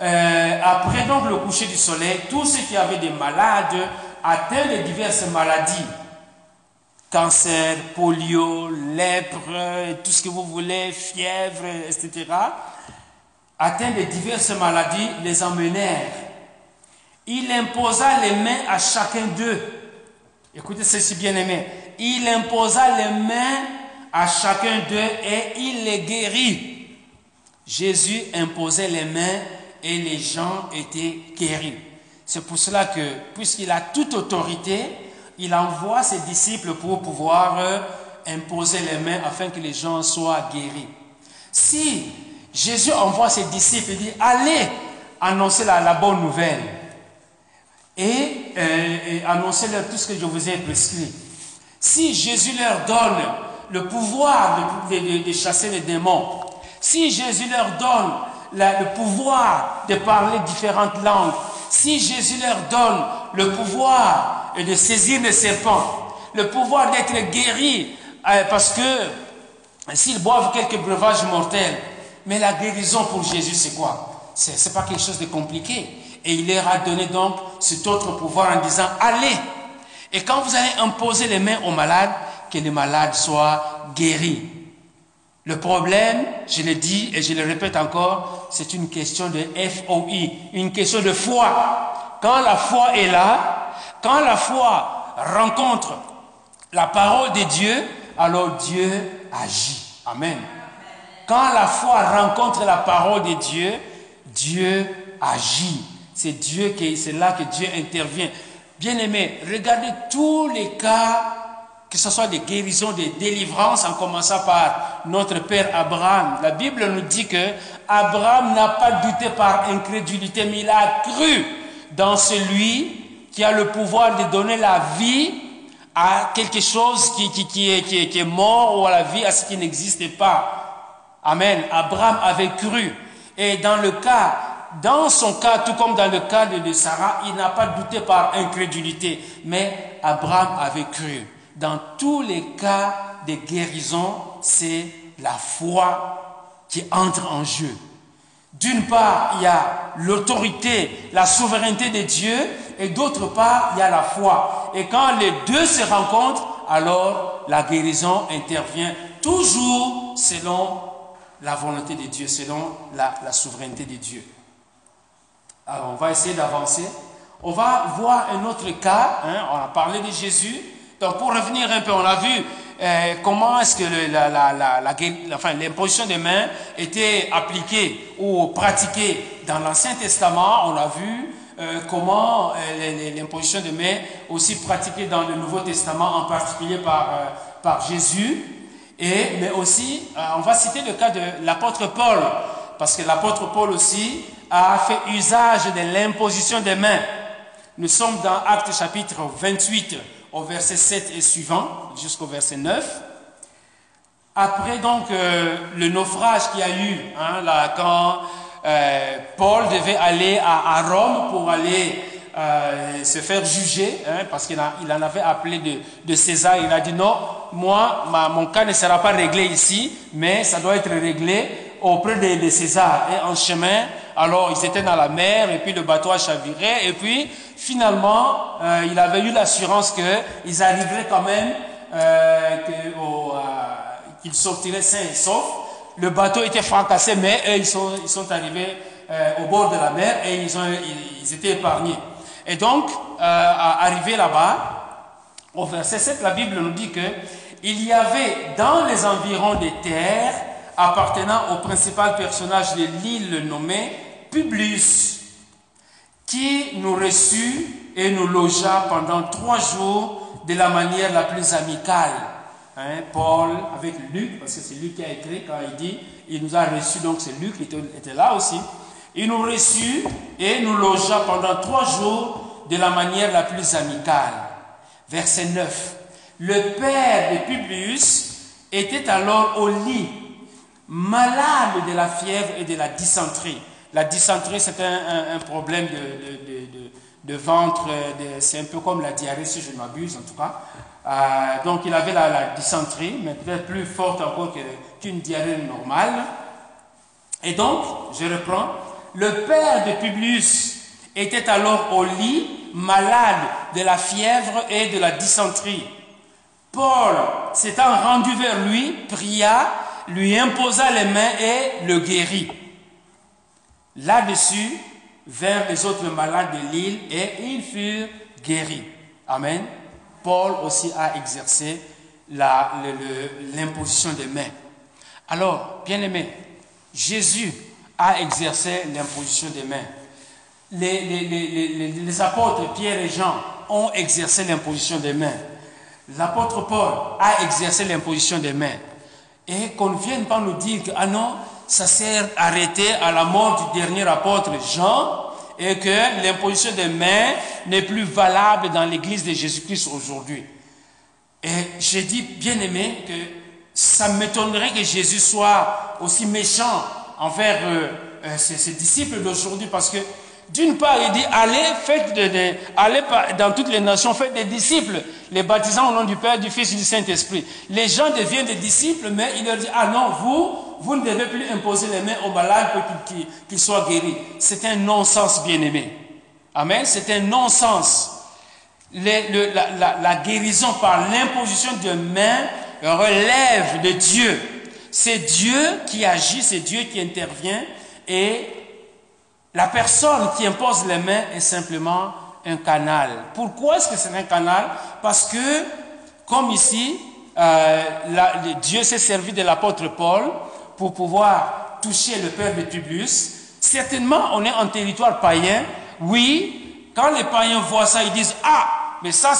Euh, après donc le coucher du soleil, tous ceux qui avaient des malades atteints de diverses maladies, cancer, polio, lèpre, tout ce que vous voulez, fièvre, etc., atteints de diverses maladies, les emmenèrent. Il imposa les mains à chacun d'eux. Écoutez ceci, bien aimé. Il imposa les mains à chacun d'eux et il les guérit. Jésus imposait les mains et les gens étaient guéris. C'est pour cela que, puisqu'il a toute autorité, il envoie ses disciples pour pouvoir euh, imposer les mains afin que les gens soient guéris. Si Jésus envoie ses disciples, il dit, allez annoncer la, bonne nouvelle et, euh, annoncer leur tout ce que je vous ai prescrit. Si Jésus leur donne le pouvoir de, chasser les démons, si Jésus leur donne le pouvoir de parler différentes langues, si Jésus leur donne le pouvoir de saisir les serpents, le pouvoir d'être guéri, euh, parce que s'ils boivent quelques breuvages mortels, mais la guérison pour Jésus, c'est quoi? Ce n'est pas quelque chose de compliqué. Et il leur a donné donc cet autre pouvoir en disant, allez. Et quand vous allez imposer les mains aux malades, que les malades soient guéris. Le problème, je le dis et je le répète encore, c'est une question de FOI, une question de foi. Quand la foi est là, quand la foi rencontre la parole de Dieu, alors Dieu agit. Amen. Quand la foi rencontre la parole de Dieu, Dieu agit. C'est Dieu qui, c'est là que Dieu intervient. Bien aimé, regardez tous les cas, que ce soit des guérisons, des délivrances, en commençant par notre père Abraham. La Bible nous dit que Abraham n'a pas douté par incrédulité, mais il a cru dans celui qui a le pouvoir de donner la vie à quelque chose qui, est, est, mort ou à la vie à ce qui n'existe pas. Amen. Abraham avait cru. Et dans le cas, dans son cas, tout comme dans le cas de Sarah, il n'a pas douté par incrédulité, mais Abraham avait cru. Dans tous les cas de guérison, c'est la foi qui entre en jeu. D'une part, il y a l'autorité, la souveraineté de Dieu, et d'autre part, il y a la foi. Et quand les deux se rencontrent, alors la guérison intervient toujours selon la volonté de Dieu, selon la, souveraineté de Dieu. Alors, on va essayer d'avancer. On va voir un autre cas. Hein. on a parlé de Jésus. Donc, pour revenir un peu, on a vu euh, comment est-ce que la, la, l'imposition des mains était appliquée ou pratiquée dans l'Ancien Testament. On a vu euh, comment euh, l'imposition des mains aussi pratiquée dans le Nouveau Testament, en particulier par, par Jésus. Et, mais aussi, on va citer le cas de l'apôtre Paul, parce que l'apôtre Paul aussi a fait usage de l'imposition des mains. Nous sommes dans Actes chapitre 28 au verset 7 et suivant, jusqu'au verset 9. Après donc euh, le naufrage qu'il y a eu, hein, là, quand euh, Paul devait aller à, Rome pour aller euh, se faire juger, hein, parce qu'il il en avait appelé de, César, il a dit non, moi, mon cas ne sera pas réglé ici, mais ça doit être réglé auprès de, de César. Et en chemin, alors ils étaient dans la mer, et puis le bateau a chaviré, et puis finalement, euh, il avait eu l'assurance qu'ils arriveraient quand même, euh, euh, qu'ils sortiraient sains et saufs. Le bateau était fracassé, mais eux, ils sont, arrivés au bord de la mer et ils, ont, étaient épargnés. Et donc, arrivé là-bas, au verset 7, la Bible nous dit que il y avait dans les environs des terres appartenant au principal personnage de l'île nommé Publius, qui nous reçut et nous logea pendant trois jours de la manière la plus amicale. Hein, Paul avec Luc, parce que c'est Luc qui a écrit quand il dit, il nous a reçus, donc c'est Luc qui était là aussi. Il nous reçut et nous logea pendant trois jours de la manière la plus amicale. Verset 9. Le père de Publius était alors au lit, malade de la fièvre et de la dysenterie. La dysenterie, c'est un, problème de, ventre, c'est un peu comme la diarrhée, si je ne m'abuse en tout cas. Euh, donc il avait la, dysenterie, mais peut-être plus forte encore qu'une diarrhée normale. Et donc, je reprends, le père de Publius était alors au lit, malade de la fièvre et de la dysenterie. Paul, s'étant rendu vers lui, pria, lui imposa les mains et le guérit. Là-dessus vers les autres malades de l'île et ils furent guéris. Amen. Paul aussi a exercé l'imposition des mains. Alors, bien aimé, Jésus a exercé l'imposition des mains. Les, les, apôtres Pierre et Jean ont exercé l'imposition des mains. L'apôtre Paul a exercé l'imposition des mains. Et qu'on ne vienne pas nous dire que, ah non, ça s'est arrêté à la mort du dernier apôtre Jean et que l'imposition des mains n'est plus valable dans l'église de Jésus-Christ aujourd'hui. Et j'ai dit, bien aimé, que ça m'étonnerait que Jésus soit aussi méchant envers euh, euh, ses, disciples d'aujourd'hui parce que d'une part, il dit, allez, faites de, allez dans toutes les nations, faites des disciples, les baptisant au nom du Père, du Fils et du Saint-Esprit. Les gens deviennent des disciples, mais il leur dit, ah non, vous, vous ne devez plus imposer les mains aux malades pour qu'ils soient guéris. C'est un non-sens, bien-aimé. Amen. C'est un non-sens. La, guérison par l'imposition de mains relève de Dieu. C'est Dieu qui agit, c'est Dieu qui intervient et la personne qui impose les mains est simplement un canal. Pourquoi est-ce que c'est un canal? Parce que, comme ici, euh, Dieu s'est servi de l'apôtre Paul pour pouvoir toucher le père de Publius. Certainement, on est en territoire païen. Oui, quand les païens voient ça, ils disent, ah, mais ça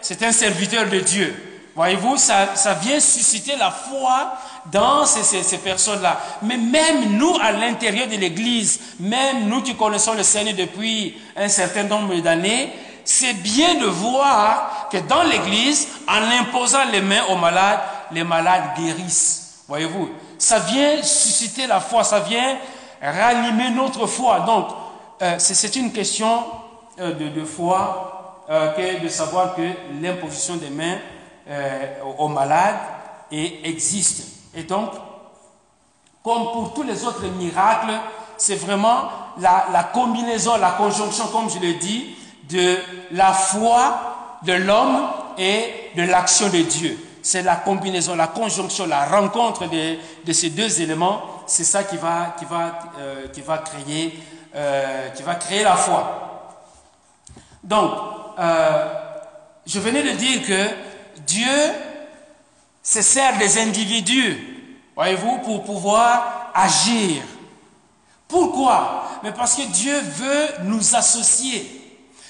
c'est un serviteur de Dieu. Voyez-vous, ça, ça vient susciter la foi dans ces, ces, ces personnes-là. Mais même nous, à l'intérieur de l'Église, même nous qui connaissons le Seigneur depuis un certain nombre d'années, c'est bien de voir que dans l'Église, en imposant les mains aux malades, les malades guérissent. Voyez-vous, ça vient susciter la foi, ça vient ranimer notre foi. Donc, euh, c'est une question euh, de, foi euh, de savoir que l'imposition des mains aux malades existe. Et donc, comme pour tous les autres miracles, c'est vraiment la, la, combinaison, la conjonction, comme je l'ai dit, de la foi de l'homme et de l'action de Dieu c'est la combinaison, la conjonction, la rencontre de, ces deux éléments, c'est ça qui va, euh, euh, créer la foi. Donc, euh, je venais de dire que Dieu se sert des individus, voyez-vous, pour pouvoir agir. Pourquoi? Mais parce que Dieu veut nous associer.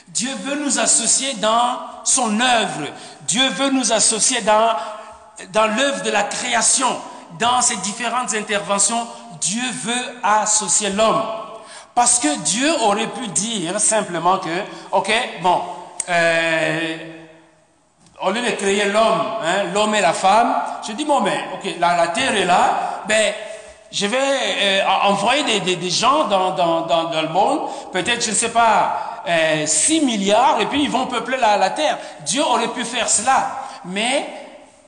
Dieu veut nous associer dans son œuvre. Dieu veut nous associer dans, l'œuvre de la création. Dans ses différentes interventions, Dieu veut associer l'homme. Parce que Dieu aurait pu dire simplement que, ok, bon, euh, au lieu de créer l'homme, hein, l'homme et la femme, je dis, bon, mais, ok, la, la terre est là, ben, je vais euh, envoyer des, gens dans, le monde, peut-être, je ne sais pas, euh, 6 milliards, et puis ils vont peupler la, la terre. Dieu aurait pu faire cela. Mais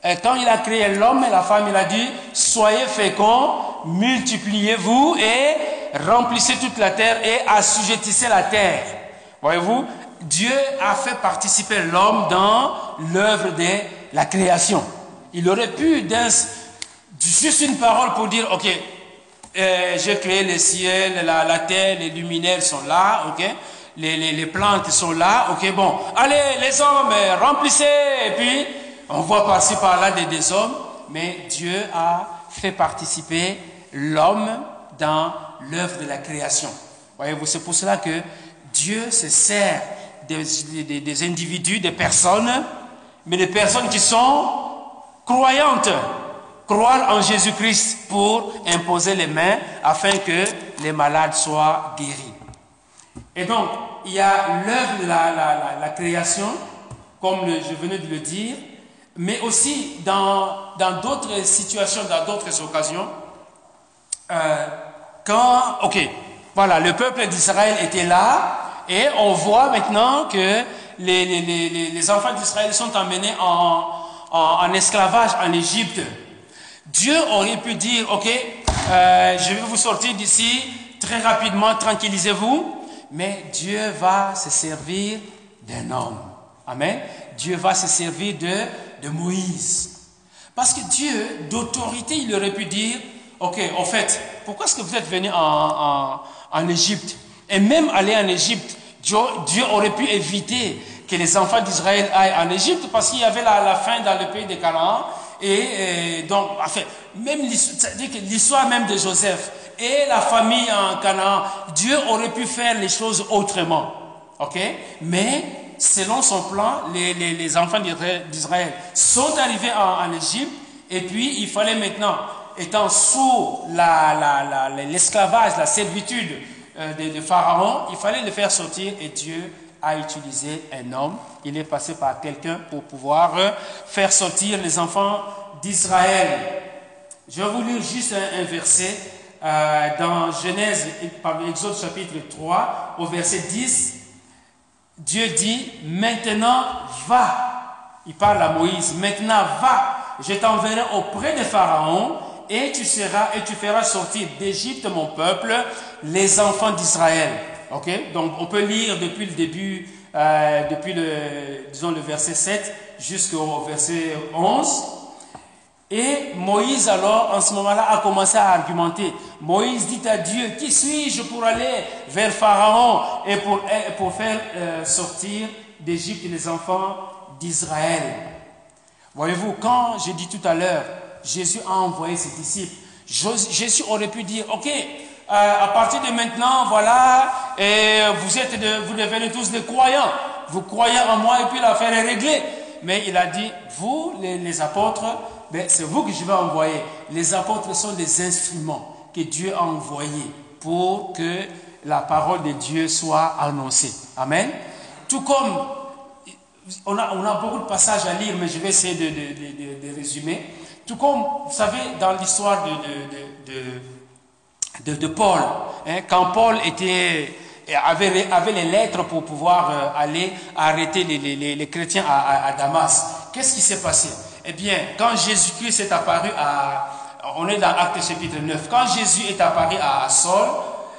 euh, quand il a créé l'homme et la femme, il a dit, soyez féconds, multipliez-vous et remplissez toute la terre et assujettissez la terre. Voyez-vous, Dieu a fait participer l'homme dans l'œuvre de la création. Il aurait pu, juste une parole pour dire, ok, euh, j'ai créé le ciel, la, la, terre, les luminaires sont là, ok, les, les, les, plantes sont là, ok, bon, allez les hommes, remplissez, et puis on voit par-ci par-là des, des hommes, mais Dieu a fait participer l'homme dans l'œuvre de la création. Voyez-vous, c'est pour cela que Dieu se sert des, des, individus, des personnes, mais des personnes qui sont croyantes, croire en Jésus-Christ pour imposer les mains afin que les malades soient guéris. Et donc, il y a l'œuvre de la, création, comme je venais de le dire, mais aussi dans d'autres situations, dans d'autres occasions, euh, quand, ok, voilà, le peuple d'Israël était là, et on voit maintenant que les, les, les, les enfants d'Israël sont emmenés en, en, en, esclavage en Égypte. Dieu aurait pu dire, ok, euh, je vais vous sortir d'ici très rapidement, tranquillisez-vous, mais Dieu va se servir d'un homme. Amen. Dieu va se servir de, de Moïse. Parce que Dieu, d'autorité, il aurait pu dire, ok, en fait, pourquoi est-ce que vous êtes venu en, en, en Égypte? Et même aller en Égypte, Dieu, aurait pu éviter que les enfants d'Israël aillent en Égypte parce qu'il y avait la, la, faim dans le pays de Canaan. Et, donc, enfin, même l'histoire même de Joseph et la famille en Canaan, Dieu aurait pu faire les choses autrement. OK? Mais selon son plan, les, les, les enfants d'Israël sont arrivés en, en Égypte et puis il fallait maintenant, étant sous l'esclavage, la, la, la servitude euh, de, Pharaon, il fallait le faire sortir et Dieu a utilisé un homme. Il est passé par quelqu'un pour pouvoir euh, faire sortir les enfants d'Israël. Je vais vous lire juste un, verset euh, dans Genèse, par Exode chapitre 3, au verset 10. Dieu dit, maintenant va. Il parle à Moïse, maintenant va. Je t'enverrai auprès de Pharaon et tu seras et tu feras sortir d'Égypte mon peuple, les enfants d'Israël. Ok? Donc on peut lire depuis le début, euh, depuis le, disons le verset 7 jusqu'au verset 11. Et Moïse alors, en ce moment-là, a commencé à argumenter. Moïse dit à Dieu, qui suis-je pour aller vers Pharaon et pour, pour faire euh, sortir d'Égypte les enfants d'Israël? Voyez-vous, quand j'ai dit tout à l'heure, Jésus a envoyé ses disciples. Jésus aurait pu dire, ok, à partir de maintenant, voilà, et vous êtes, vous devenez tous des croyants. Vous croyez en moi et puis l'affaire est réglée. Mais il a dit, vous, les, apôtres, ben, c'est vous que je vais envoyer. Les apôtres sont des instruments que Dieu a envoyés pour que la parole de Dieu soit annoncée. Amen. Tout comme on a, on a beaucoup de passages à lire, mais je vais essayer de, de, de résumer. Tout comme, vous savez, dans l'histoire de, de, Paul, hein, quand Paul était, avait, avait, les lettres pour pouvoir euh, aller arrêter les, les, les chrétiens à, Damas, qu'est-ce qui s'est passé? Eh bien, quand Jésus-Christ est apparu à... On est dans Acte chapitre 9. Quand Jésus est apparu à, Saul,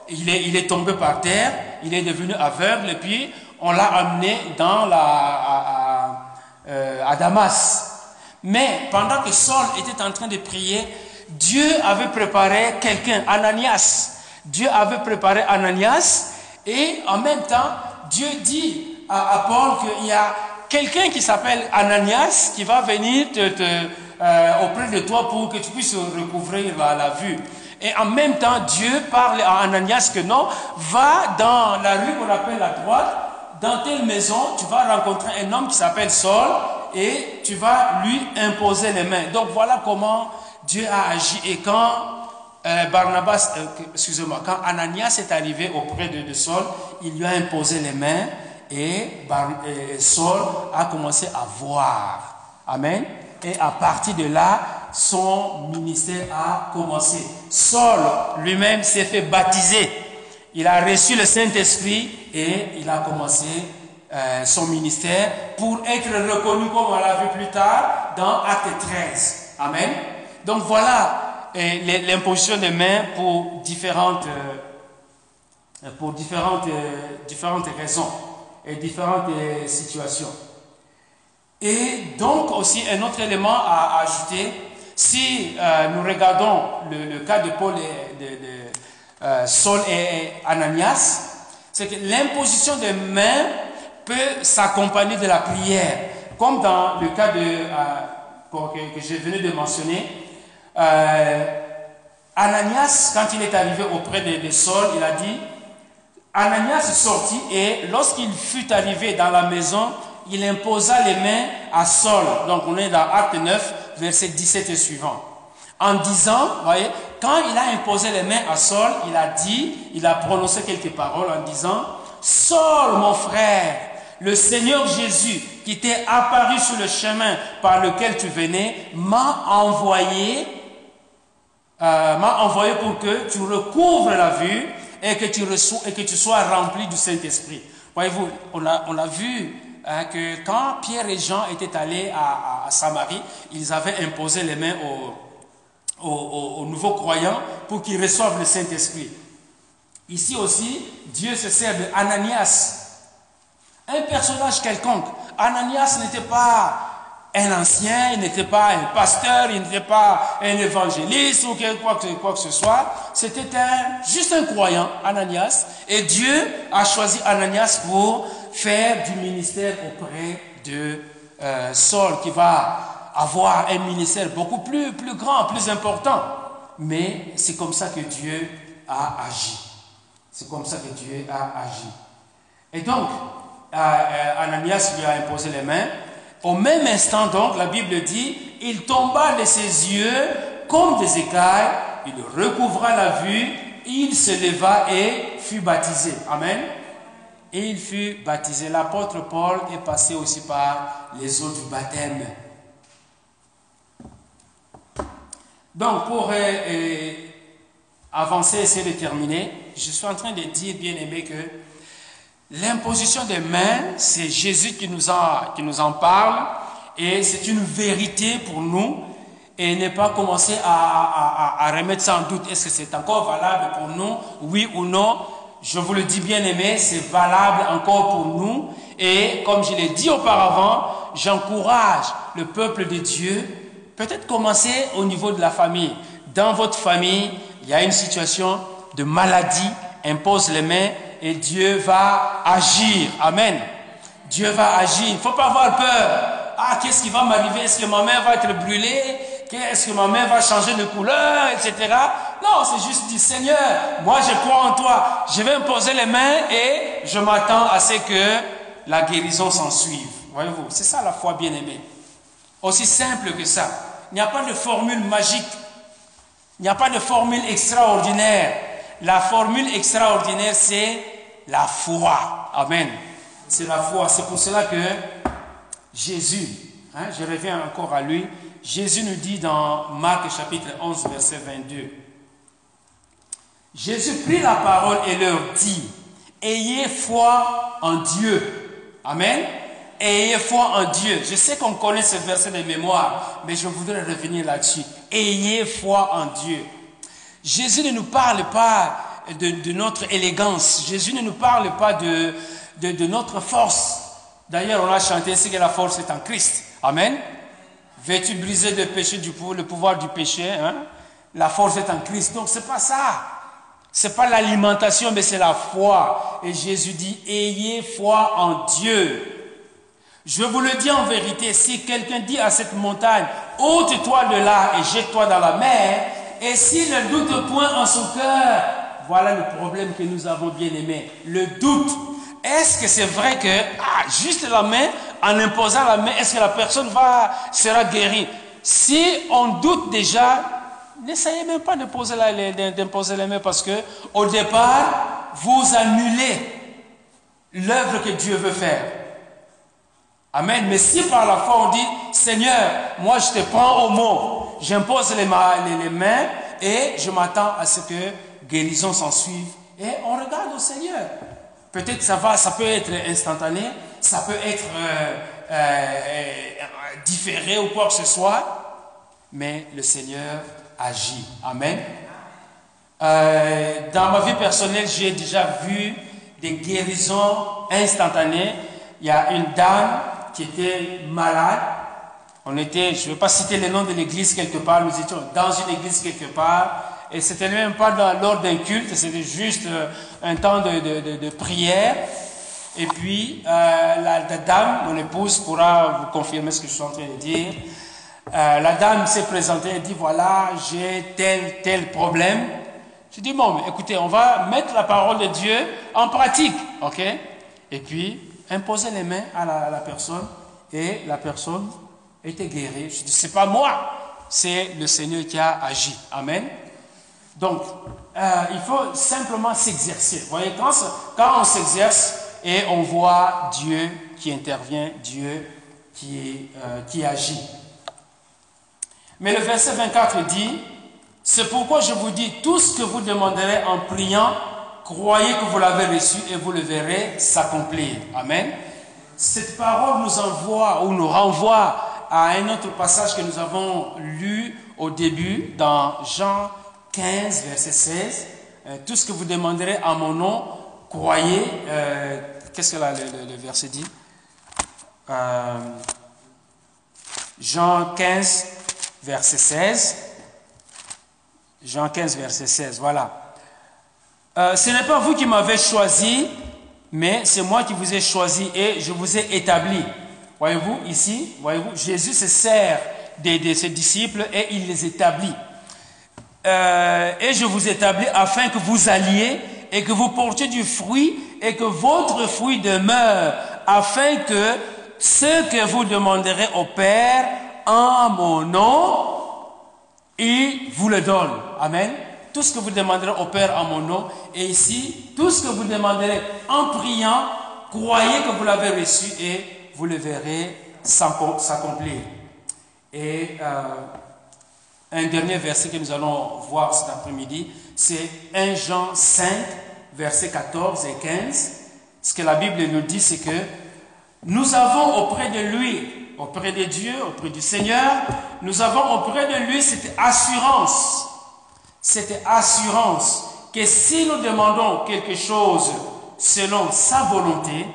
il est, il est tombé par terre, il est devenu aveugle, et puis on l'a amené dans la, à, euh, à Damas. Mais pendant que Saul était en train de prier, Dieu avait préparé quelqu'un, Ananias. Dieu avait préparé Ananias et en même temps, Dieu dit à, Paul qu'il y a quelqu'un qui s'appelle Ananias qui va venir te, euh, auprès de toi pour que tu puisses recouvrir la, la vue. Et en même temps, Dieu parle à Ananias que non, va dans la rue qu'on appelle la droite, dans telle maison, tu vas rencontrer un homme qui s'appelle Saul et tu vas lui imposer les mains. Donc voilà comment Dieu a agi. Et quand euh, Barnabas, euh, excusez-moi, quand Ananias est arrivé auprès de, Saul, il lui a imposé les mains et, et Saul a commencé à voir. Amen. Et à partir de là, son ministère a commencé. Saul lui-même s'est fait baptiser. Il a reçu le Saint-Esprit et il a commencé euh, son ministère pour être reconnu, comme on l'a vu plus tard, dans Acte 13. Amen. Donc voilà euh, l'imposition des mains pour différentes, euh, pour différentes, euh, différentes raisons et différentes situations. Et donc aussi un autre élément à, ajouter, si nous regardons le, cas de Paul et de, Saul et Ananias, c'est que l'imposition des mains peut s'accompagner de la prière, comme dans le cas de, que, que, je venais de mentionner. Euh, Ananias, quand il est arrivé auprès de, de Saul, il a dit, Ananias sortit et lorsqu'il fut arrivé dans la maison, il imposa les mains à Saul. Donc on est dans Acte 9, verset 17 et suivant. En disant, voyez, quand il a imposé les mains à Saul, il a dit, il a prononcé quelques paroles en disant, Saul, mon frère, le Seigneur Jésus, qui t'est apparu sur le chemin par lequel tu venais, m'a envoyé, euh, m'a envoyé pour que tu recouvres la vue et que tu, et que tu sois rempli du Saint-Esprit. Voyez-vous, on a, vu hein, que quand Pierre et Jean étaient allés à, Samarie, ils avaient imposé les mains aux, aux, aux nouveaux croyants pour qu'ils reçoivent le Saint-Esprit. Ici aussi, Dieu se sert de Ananias, un personnage quelconque. Ananias n'était pas un ancien, il n'était pas un pasteur, il n'était pas un évangéliste ou quoi que, quoi que ce soit. C'était un, juste un croyant, Ananias. Et Dieu a choisi Ananias pour faire du ministère auprès de euh, Saul, qui va avoir un ministère beaucoup plus, plus grand, plus important. Mais c'est comme ça que Dieu a agi. C'est comme ça que Dieu a agi. Et donc, euh, euh, Ananias lui a imposé les mains. Au même instant, donc, la Bible dit, il tomba de ses yeux comme des écailles, il recouvra la vue, il se leva et fut baptisé. Amen. Et il fut baptisé. L'apôtre Paul est passé aussi par les eaux du baptême. Donc, pour euh, euh, avancer, essayer de terminer, je suis en train de dire, bien aimé, que L'imposition des mains, c'est Jésus qui nous, en parle et c'est une vérité pour nous et ne pas commencer à, à, à, remettre ça en doute. Est-ce que c'est encore valable pour nous? Oui ou non? Je vous le dis bien aimé, c'est valable encore pour nous. Et comme je l'ai dit auparavant, j'encourage le peuple de Dieu, peut-être commencer au niveau de la famille. Dans votre famille, il y a une situation de maladie, impose les mains et Dieu va agir. Amen. Dieu va agir. Il ne faut pas avoir peur. Ah, qu'est-ce qui va m'arriver? Est-ce que ma main va être brûlée? Est-ce que ma main va changer de couleur, etc. Non, c'est juste dire, Seigneur, moi je crois en toi. Je vais poser les mains et je m'attends à ce que la guérison s'en suive. Voyez-vous, c'est ça la foi bien-aimée. Aussi simple que ça. Il n'y a pas de formule magique. Il n'y a pas de formule extraordinaire. La formule extraordinaire, c'est la foi. Amen. C'est la foi. C'est pour cela que Jésus, hein, je reviens encore à lui, Jésus nous dit dans Marc chapitre 11, verset 22, Jésus prit la parole et leur dit, ayez foi en Dieu. Amen. Ayez foi en Dieu. Je sais qu'on connaît ce verset de mémoire, mais je voudrais revenir là-dessus. Ayez foi en Dieu. Jésus ne nous parle pas de, notre élégance. Jésus ne nous parle pas de, de, notre force. D'ailleurs, on a chanté ainsi que la force est en Christ. Amen. Vêtu brisé de péché, du pouvoir, le pouvoir du péché, hein? la force est en Christ. Donc, c'est pas ça. C'est pas l'alimentation, mais c'est la foi. Et Jésus dit, ayez foi en Dieu. Je vous le dis en vérité, si quelqu'un dit à cette montagne, ôte-toi de là et jette-toi dans la mer, et s'il ne doute point en son cœur, voilà le problème que nous avons bien aimé, le doute. Est-ce que c'est vrai que ah, juste la main, en imposant la main, est-ce que la personne sera guérie? Si on doute déjà, n'essayez même pas d'imposer la, main parce que au départ, vous annulez l'œuvre que Dieu veut faire. Amen. Mais si par la foi on dit, Seigneur, moi je te prends au mot, j'impose les, mains et je m'attends à ce que guérison s'en suive. Et on regarde au Seigneur. Peut-être ça va, ça peut être instantané, ça peut être euh, euh, différé ou quoi que ce soit, mais le Seigneur agit. Amen. Euh, dans ma vie personnelle, j'ai déjà vu des guérisons instantanées. Il y a une dame qui était malade. On était, je ne vais pas citer le nom de l'église quelque part, nous étions dans une église quelque part. Et c'était même pas dans l'ordre d'un culte, c'était juste euh, un temps de, prière. Et puis, euh, la, dame, mon épouse, pourra vous confirmer ce que je suis en train de dire. Euh, la dame s'est présentée et dit, voilà, j'ai tel, tel problème. Je dis, bon, écoutez, on va mettre la parole de Dieu en pratique, ok? Et puis, imposer les mains à la, personne et la personne était guérie. Je dis, c'est pas moi, c'est le Seigneur qui a agi. Amen. Donc, euh, il faut simplement s'exercer. Vous voyez, quand, on s'exerce et on voit Dieu qui intervient, Dieu qui, euh, qui agit. Mais le verset 24 dit, c'est pourquoi je vous dis, tout ce que vous demanderez en priant, croyez que vous l'avez reçu et vous le verrez s'accomplir. Amen. Cette parole nous envoie ou nous renvoie à un autre passage que nous avons lu au début dans Jean 15, verset 16. Euh, tout ce que vous demanderez en mon nom, croyez. Euh, qu'est-ce que le, verset dit? Euh, Jean 15, verset 16. Jean 15, verset 16, voilà. Ce n'est pas vous qui m'avez choisi, mais c'est moi qui vous ai choisi et je vous ai établi. Voyez-vous, ici, voyez-vous, Jésus se sert de, ses disciples et il les établit. Euh, et je vous établis afin que vous alliez et que vous portiez du fruit et que votre fruit demeure, afin que ce que vous demanderez au Père en mon nom, il vous le donne. Amen. Tout ce que vous demanderez au Père en mon nom. Et ici, tout ce que vous demanderez en priant, croyez que vous l'avez reçu et vous le verrez s'accomplir. Et euh, un dernier verset que nous allons voir cet après-midi, c'est 1 Jean 5, versets 14 et 15. Ce que la Bible nous dit, c'est que nous avons auprès de lui auprès de Dieu, auprès du Seigneur, nous avons auprès de lui cette assurance, cette assurance que si nous demandons quelque chose selon sa volonté,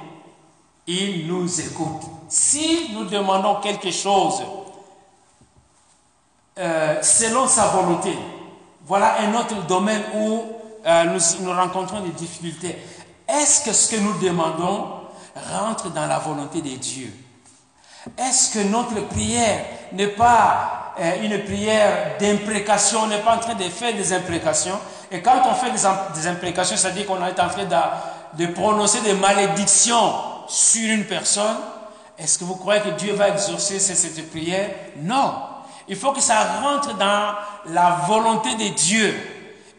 il nous écoute. Si nous demandons quelque chose euh, selon sa volonté, voilà un autre domaine où euh, nous, rencontrons des difficultés. Est-ce que ce que nous demandons rentre dans la volonté de Dieu est-ce que notre prière n'est pas euh, une prière d'imprécation, on n'est pas en train de faire des imprécations? Et quand on fait des, imprécations, ça veut dire qu'on est en train de, de, prononcer des malédictions sur une personne. Est-ce que vous croyez que Dieu va exaucer cette prière? Non. Il faut que ça rentre dans la volonté de Dieu.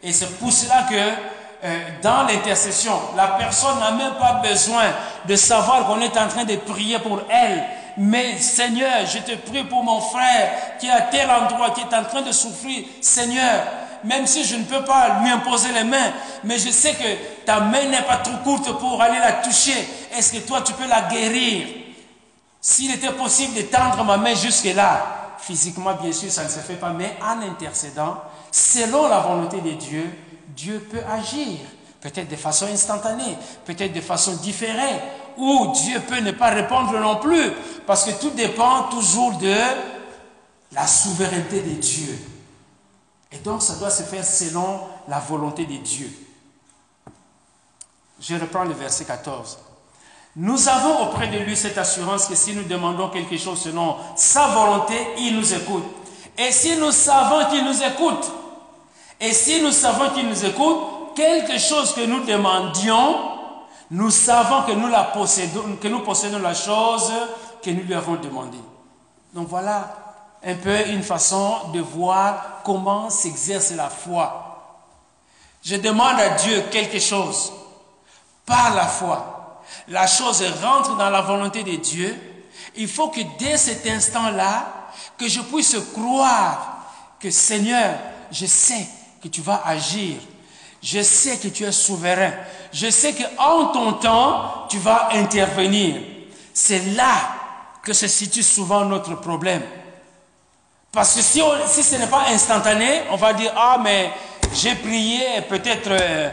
Et c'est pour cela que euh, dans l'intercession, la personne n'a même pas besoin de savoir qu'on est en train de prier pour elle mais Seigneur, je te prie pour mon frère qui est à tel endroit, qui est en train de souffrir. Seigneur, même si je ne peux pas lui imposer les mains, mais je sais que ta main n'est pas trop courte pour aller la toucher. Est-ce que toi, tu peux la guérir? S'il était possible de tendre ma main jusque-là, physiquement, bien sûr, ça ne se fait pas, mais en intercédant, selon la volonté de Dieu, Dieu peut agir. Peut-être de façon instantanée, peut-être de façon différée, ou Dieu peut ne pas répondre non plus, parce que tout dépend toujours de la souveraineté de Dieu. Et donc ça doit se faire selon la volonté de Dieu. Je reprends le verset 14. Nous avons auprès de lui cette assurance que si nous demandons quelque chose selon sa volonté, il nous écoute. Et si nous savons qu'il nous écoute, et si nous savons qu'il nous écoute, quelque chose que nous demandions, nous savons que nous, la possédons, que nous possédons la chose que nous lui avons demandé. Donc voilà un peu une façon de voir comment s'exerce la foi. Je demande à Dieu quelque chose par la foi. La chose rentre dans la volonté de Dieu. Il faut que dès cet instant-là, que je puisse croire que Seigneur, je sais que tu vas agir. Je sais que tu es souverain. Je sais qu'en ton temps, tu vas intervenir. C'est là que se situe souvent notre problème. Parce que si, si ce n'est pas instantané, on va dire, ah mais j'ai prié peut-être euh,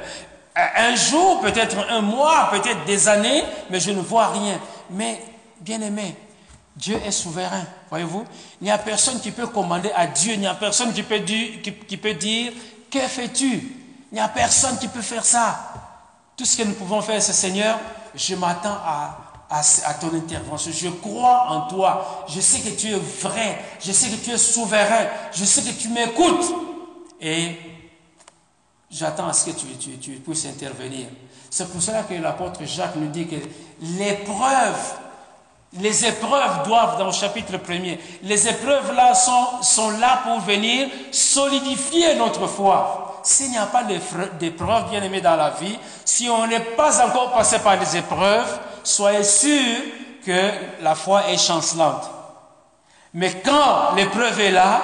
un jour, peut-être un mois, peut-être des années, mais je ne vois rien. Mais, bien aimé, Dieu est souverain, voyez-vous. Il n'y a personne qui peut commander à Dieu, il n'y a personne qui peut dire, que fais-tu? Il n'y a personne qui peut faire ça. Tout ce que nous pouvons faire, c'est Seigneur, je m'attends à, à, ton intervention. Je crois en toi. Je sais que tu es vrai. Je sais que tu es souverain. Je sais que tu m'écoutes. Et j'attends à ce que tu, tu, tu puisses intervenir. C'est pour cela que l'apôtre Jacques nous dit que l'épreuve, les épreuves doivent, dans le chapitre premier, les épreuves là sont, sont là pour venir solidifier notre foi. S'il n'y a pas d'épreuves bien aimées dans la vie, si on n'est pas encore passé par des épreuves, soyez sûr que la foi est chancelante. Mais quand l'épreuve est là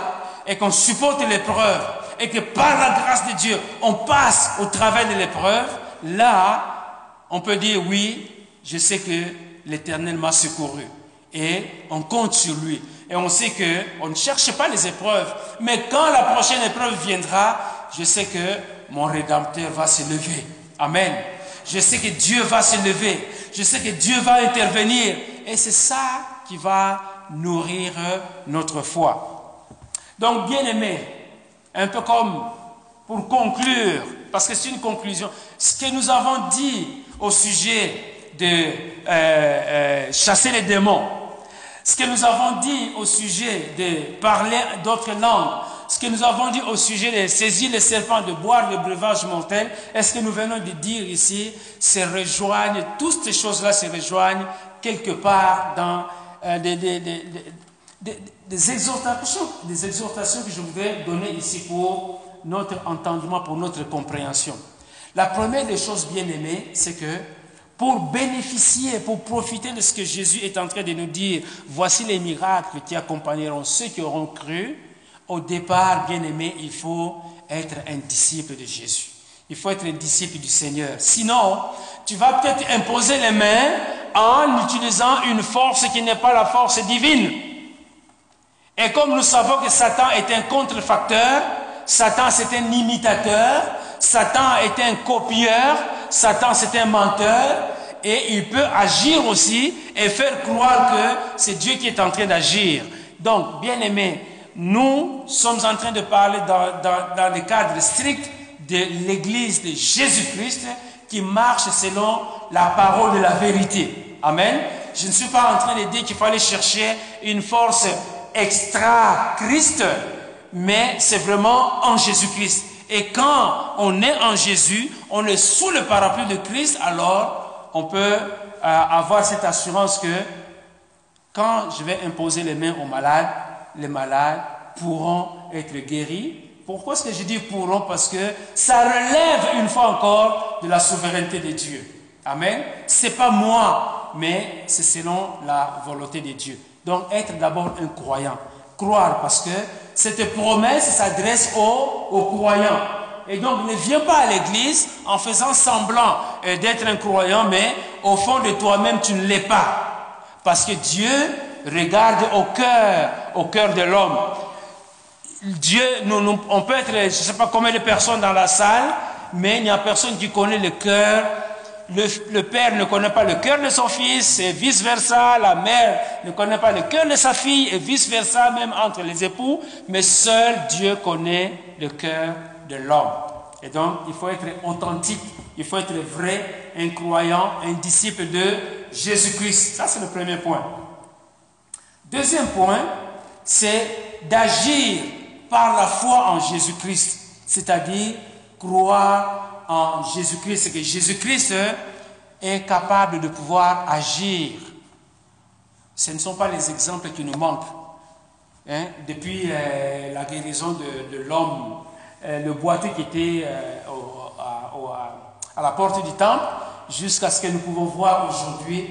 et qu'on supporte l'épreuve et que par la grâce de Dieu, on passe au travail de l'épreuve, là, on peut dire oui, je sais que l'Éternel m'a secouru. Et on compte sur lui. Et on sait que on ne cherche pas les épreuves. Mais quand la prochaine épreuve viendra, je sais que mon Rédempteur va se lever. Amen. Je sais que Dieu va se lever. Je sais que Dieu va intervenir. Et c'est ça qui va nourrir notre foi. Donc, bien aimé, un peu comme pour conclure, parce que c'est une conclusion, ce que nous avons dit au sujet de euh, euh, chasser les démons, ce que nous avons dit au sujet de parler d'autres langues, ce que nous avons dit au sujet de saisir les serpents, de boire le breuvage mortel, est-ce que nous venons de dire ici, se rejoignent, toutes ces choses-là se rejoignent quelque part dans euh, des, des, exhortations, des exhortations que je voudrais donner ici pour notre entendement, pour notre compréhension. La première des choses bien aimées, c'est que pour bénéficier, pour profiter de ce que Jésus est en train de nous dire, voici les miracles qui accompagneront ceux qui auront cru, au départ, bien aimé, il faut être un disciple de Jésus. Il faut être un disciple du Seigneur. Sinon, tu vas peut-être imposer les mains en utilisant une force qui n'est pas la force divine. Et comme nous savons que Satan est un contrefacteur, Satan c'est un imitateur, Satan est un copieur, Satan c'est un menteur, et il peut agir aussi et faire croire que c'est Dieu qui est en train d'agir. Donc, bien aimé, nous sommes en train de parler dans, dans, dans le cadre strict de l'Église de Jésus-Christ qui marche selon la parole de la vérité. Amen. Je ne suis pas en train de dire qu'il fallait chercher une force extra-Christ, mais c'est vraiment en Jésus-Christ. Et quand on est en Jésus, on est sous le parapluie de Christ, alors on peut euh, avoir cette assurance que quand je vais imposer les mains aux malades, les malades pourront être guéris. Pourquoi est-ce que je dis pourront? Parce que ça relève une fois encore de la souveraineté de Dieu. Amen. C'est pas moi, mais c'est selon la volonté de Dieu. Donc être d'abord un croyant. Croire parce que cette promesse s'adresse aux, croyants. Et donc ne viens pas à l'église en faisant semblant euh, d'être un croyant, mais au fond de toi-même tu ne l'es pas. Parce que Dieu regarde au cœur, au cœur de l'homme. Dieu, nous, on peut être, je ne sais pas combien de personnes dans la salle, mais il n'y a personne qui connaît le cœur. Le, père ne connaît pas le cœur de son fils et vice-versa. La mère ne connaît pas le cœur de sa fille et vice-versa, même entre les époux. Mais seul Dieu connaît le cœur de l'homme. Et donc, il faut être authentique, il faut être vrai, un croyant, un disciple de Jésus-Christ. Ça, c'est le premier point. Deuxième point, c'est d'agir par la foi en Jésus-Christ, c'est-à-dire croire Jésus-Christ, c'est que Jésus-Christ est capable de pouvoir agir. Ce ne sont pas les exemples qui nous manquent. Hein? Depuis euh, la guérison de, l'homme, euh, le boiteux qui était euh, à, la porte du temple, jusqu'à ce que nous pouvons voir aujourd'hui,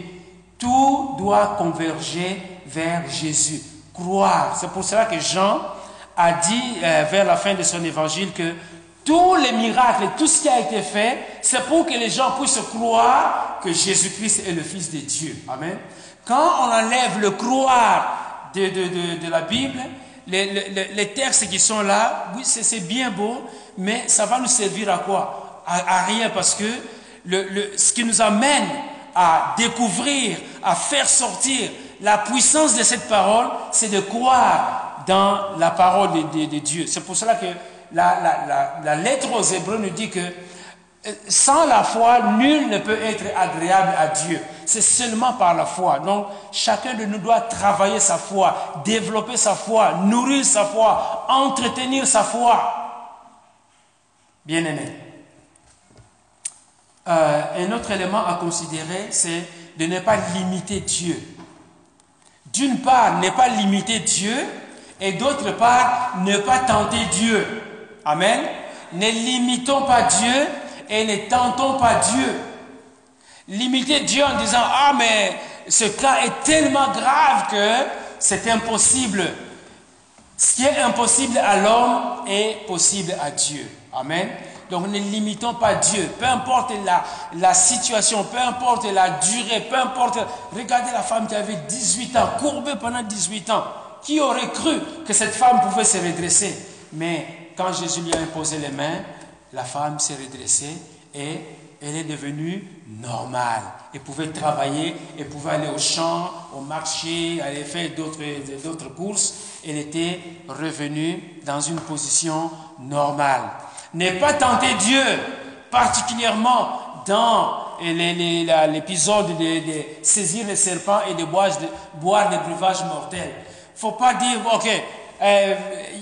tout doit converger vers Jésus. Croire. C'est pour cela que Jean a dit vers la fin de son évangile que tous les miracles et tout ce qui a été fait, c'est pour que les gens puissent croire que Jésus-Christ est le Fils de Dieu. Amen. Quand on enlève le croire de, de, de, la Bible, les, les, les, textes qui sont là, oui, c'est bien beau, mais ça va nous servir à quoi? À, rien, parce que le, le, ce qui nous amène à découvrir, à faire sortir la puissance de cette parole, c'est de croire dans la parole de, de Dieu. C'est pour cela que la, lettre aux Hébreux nous dit que euh, sans la foi, nul ne peut être agréable à Dieu. C'est seulement par la foi. Donc, chacun de nous doit travailler sa foi, développer sa foi, nourrir sa foi, entretenir sa foi. Bien aimé. Euh, un autre élément à considérer, c'est de ne pas limiter Dieu. D'une part, ne pas limiter Dieu, et d'autre part, ne pas tenter Dieu. Amen. Ne limitons pas Dieu et ne tentons pas Dieu. Limiter Dieu en disant, ah mais ce cas est tellement grave que c'est impossible. Ce qui est impossible à l'homme est possible à Dieu. Amen. Donc ne limitons pas Dieu. Peu importe la, situation, peu importe la durée, peu importe... Regardez la femme qui avait 18 ans, courbée pendant 18 ans. Qui aurait cru que cette femme pouvait se redresser? Mais quand Jésus lui a imposé les mains, la femme s'est redressée et elle est devenue normale. Elle pouvait travailler, elle pouvait aller au champ, au marché, aller faire d'autres courses. Elle était revenue dans une position normale. Ne pas tenter Dieu, particulièrement dans l'épisode de, saisir les serpents et de boire, de des breuvages mortels. Il ne faut pas dire, ok, euh,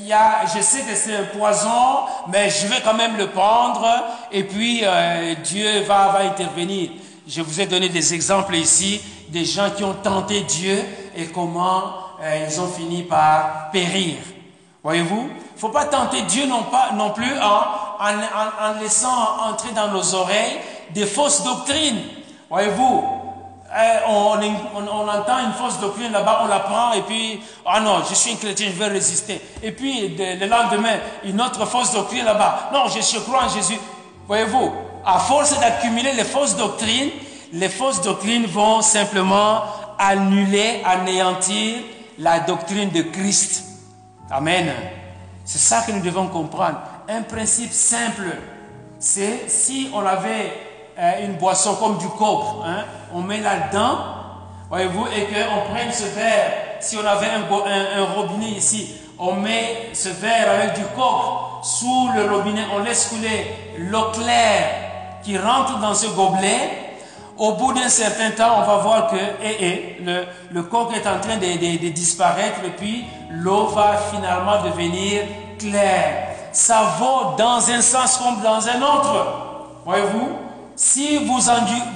y a, je sais que c'est un poison, mais je vais quand même le prendre et puis euh, Dieu va, va intervenir. Je vous ai donné des exemples ici, des gens qui ont tenté Dieu et comment euh, ils ont fini par périr. Voyez-vous? Il ne faut pas tenter Dieu non, pas, non plus en, en, en laissant entrer dans nos oreilles des fausses doctrines. Voyez-vous? Eh, on, entend une fausse doctrine là-bas, on la prend et puis, ah non, je suis un chrétien, je vais résister. Et puis, le lendemain, une autre fausse doctrine là-bas. Non, je, je crois en Jésus. Voyez-vous, à force d'accumuler les fausses doctrines, les fausses doctrines vont simplement annuler, anéantir la doctrine de Christ. Amen. C'est ça que nous devons comprendre. Un principe simple, c'est si on avait une boisson comme du coke, hein, on met là-dedans, voyez-vous, et qu'on prenne ce verre, si on avait un, robinet ici, on met ce verre avec du coke sous le robinet, on laisse couler l'eau claire qui rentre dans ce gobelet. Au bout d'un certain temps, on va voir que eh, eh, le, le coke est en train de, de disparaître et puis l'eau va finalement devenir claire. Ça vaut dans un sens comme dans un autre. Voyez-vous si vous,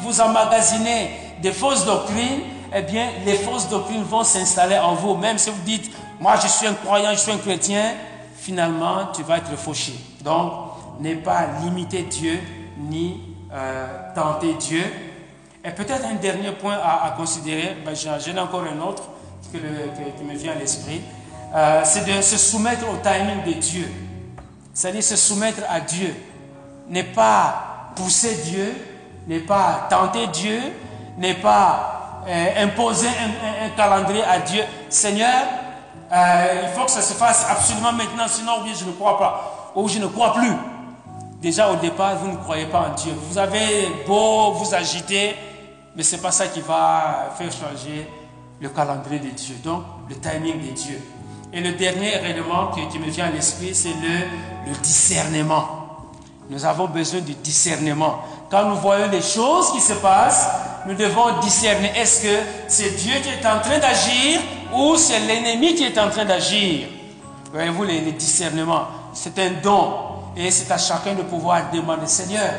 vous emmagasinez des fausses doctrines, eh bien, les fausses doctrines vont s'installer en vous. Même si vous dites, moi je suis un croyant, je suis un chrétien, finalement, tu vas être fauché. Donc, n'est pas limiter Dieu, ni euh, tenter Dieu. Et peut-être un dernier point à, considérer, ben, j'en ai encore un autre qui me vient à l'esprit, euh, c'est de se soumettre au timing de Dieu. C'est-à-dire se soumettre à Dieu. N'est pas pousser Dieu, n'est pas tenter Dieu, n'est pas euh, imposer un, calendrier à Dieu. Seigneur, euh, il faut que ça se fasse absolument maintenant, sinon oui, je ne crois pas, ou je ne crois plus. Déjà au départ, vous ne croyez pas en Dieu. Vous avez beau vous agiter, mais ce n'est pas ça qui va faire changer le calendrier de Dieu. Donc, le timing de Dieu. Et le dernier élément qui, qui me vient à l'esprit, c'est le, le discernement. Nous avons besoin de discernement. Quand nous voyons les choses qui se passent, nous devons discerner. Est-ce que c'est Dieu qui est en train d'agir ou c'est l'ennemi qui est en train d'agir? Voyez-vous, les discernements, c'est un don. Et c'est à chacun de pouvoir demander, Seigneur,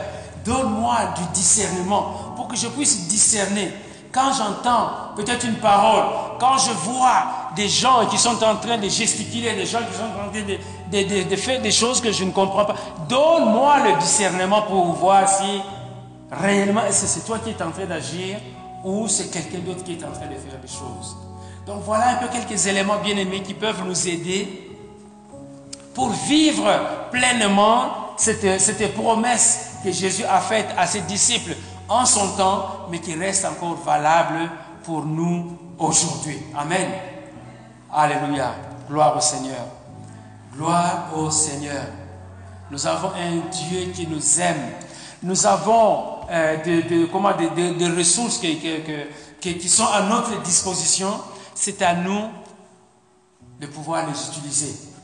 donne-moi du discernement pour que je puisse discerner. Quand j'entends peut-être une parole, quand je vois des gens qui sont en train de gesticuler, des gens qui sont en train de, faire des choses que je ne comprends pas, donne-moi le discernement pour voir si réellement, c'est toi qui es en train d'agir ou c'est quelqu'un d'autre qui est en train de faire des choses. Donc voilà un peu quelques éléments bien aimés qui peuvent nous aider pour vivre pleinement cette promesse que Jésus a faite à ses disciples en son temps, mais qui reste encore valable pour nous aujourd'hui. Amen. Alléluia. Gloire au Seigneur. Gloire au Seigneur. Nous avons un Dieu qui nous aime. Nous avons euh, des comment, ressources qui, qui sont à notre disposition. C'est à nous de pouvoir les utiliser.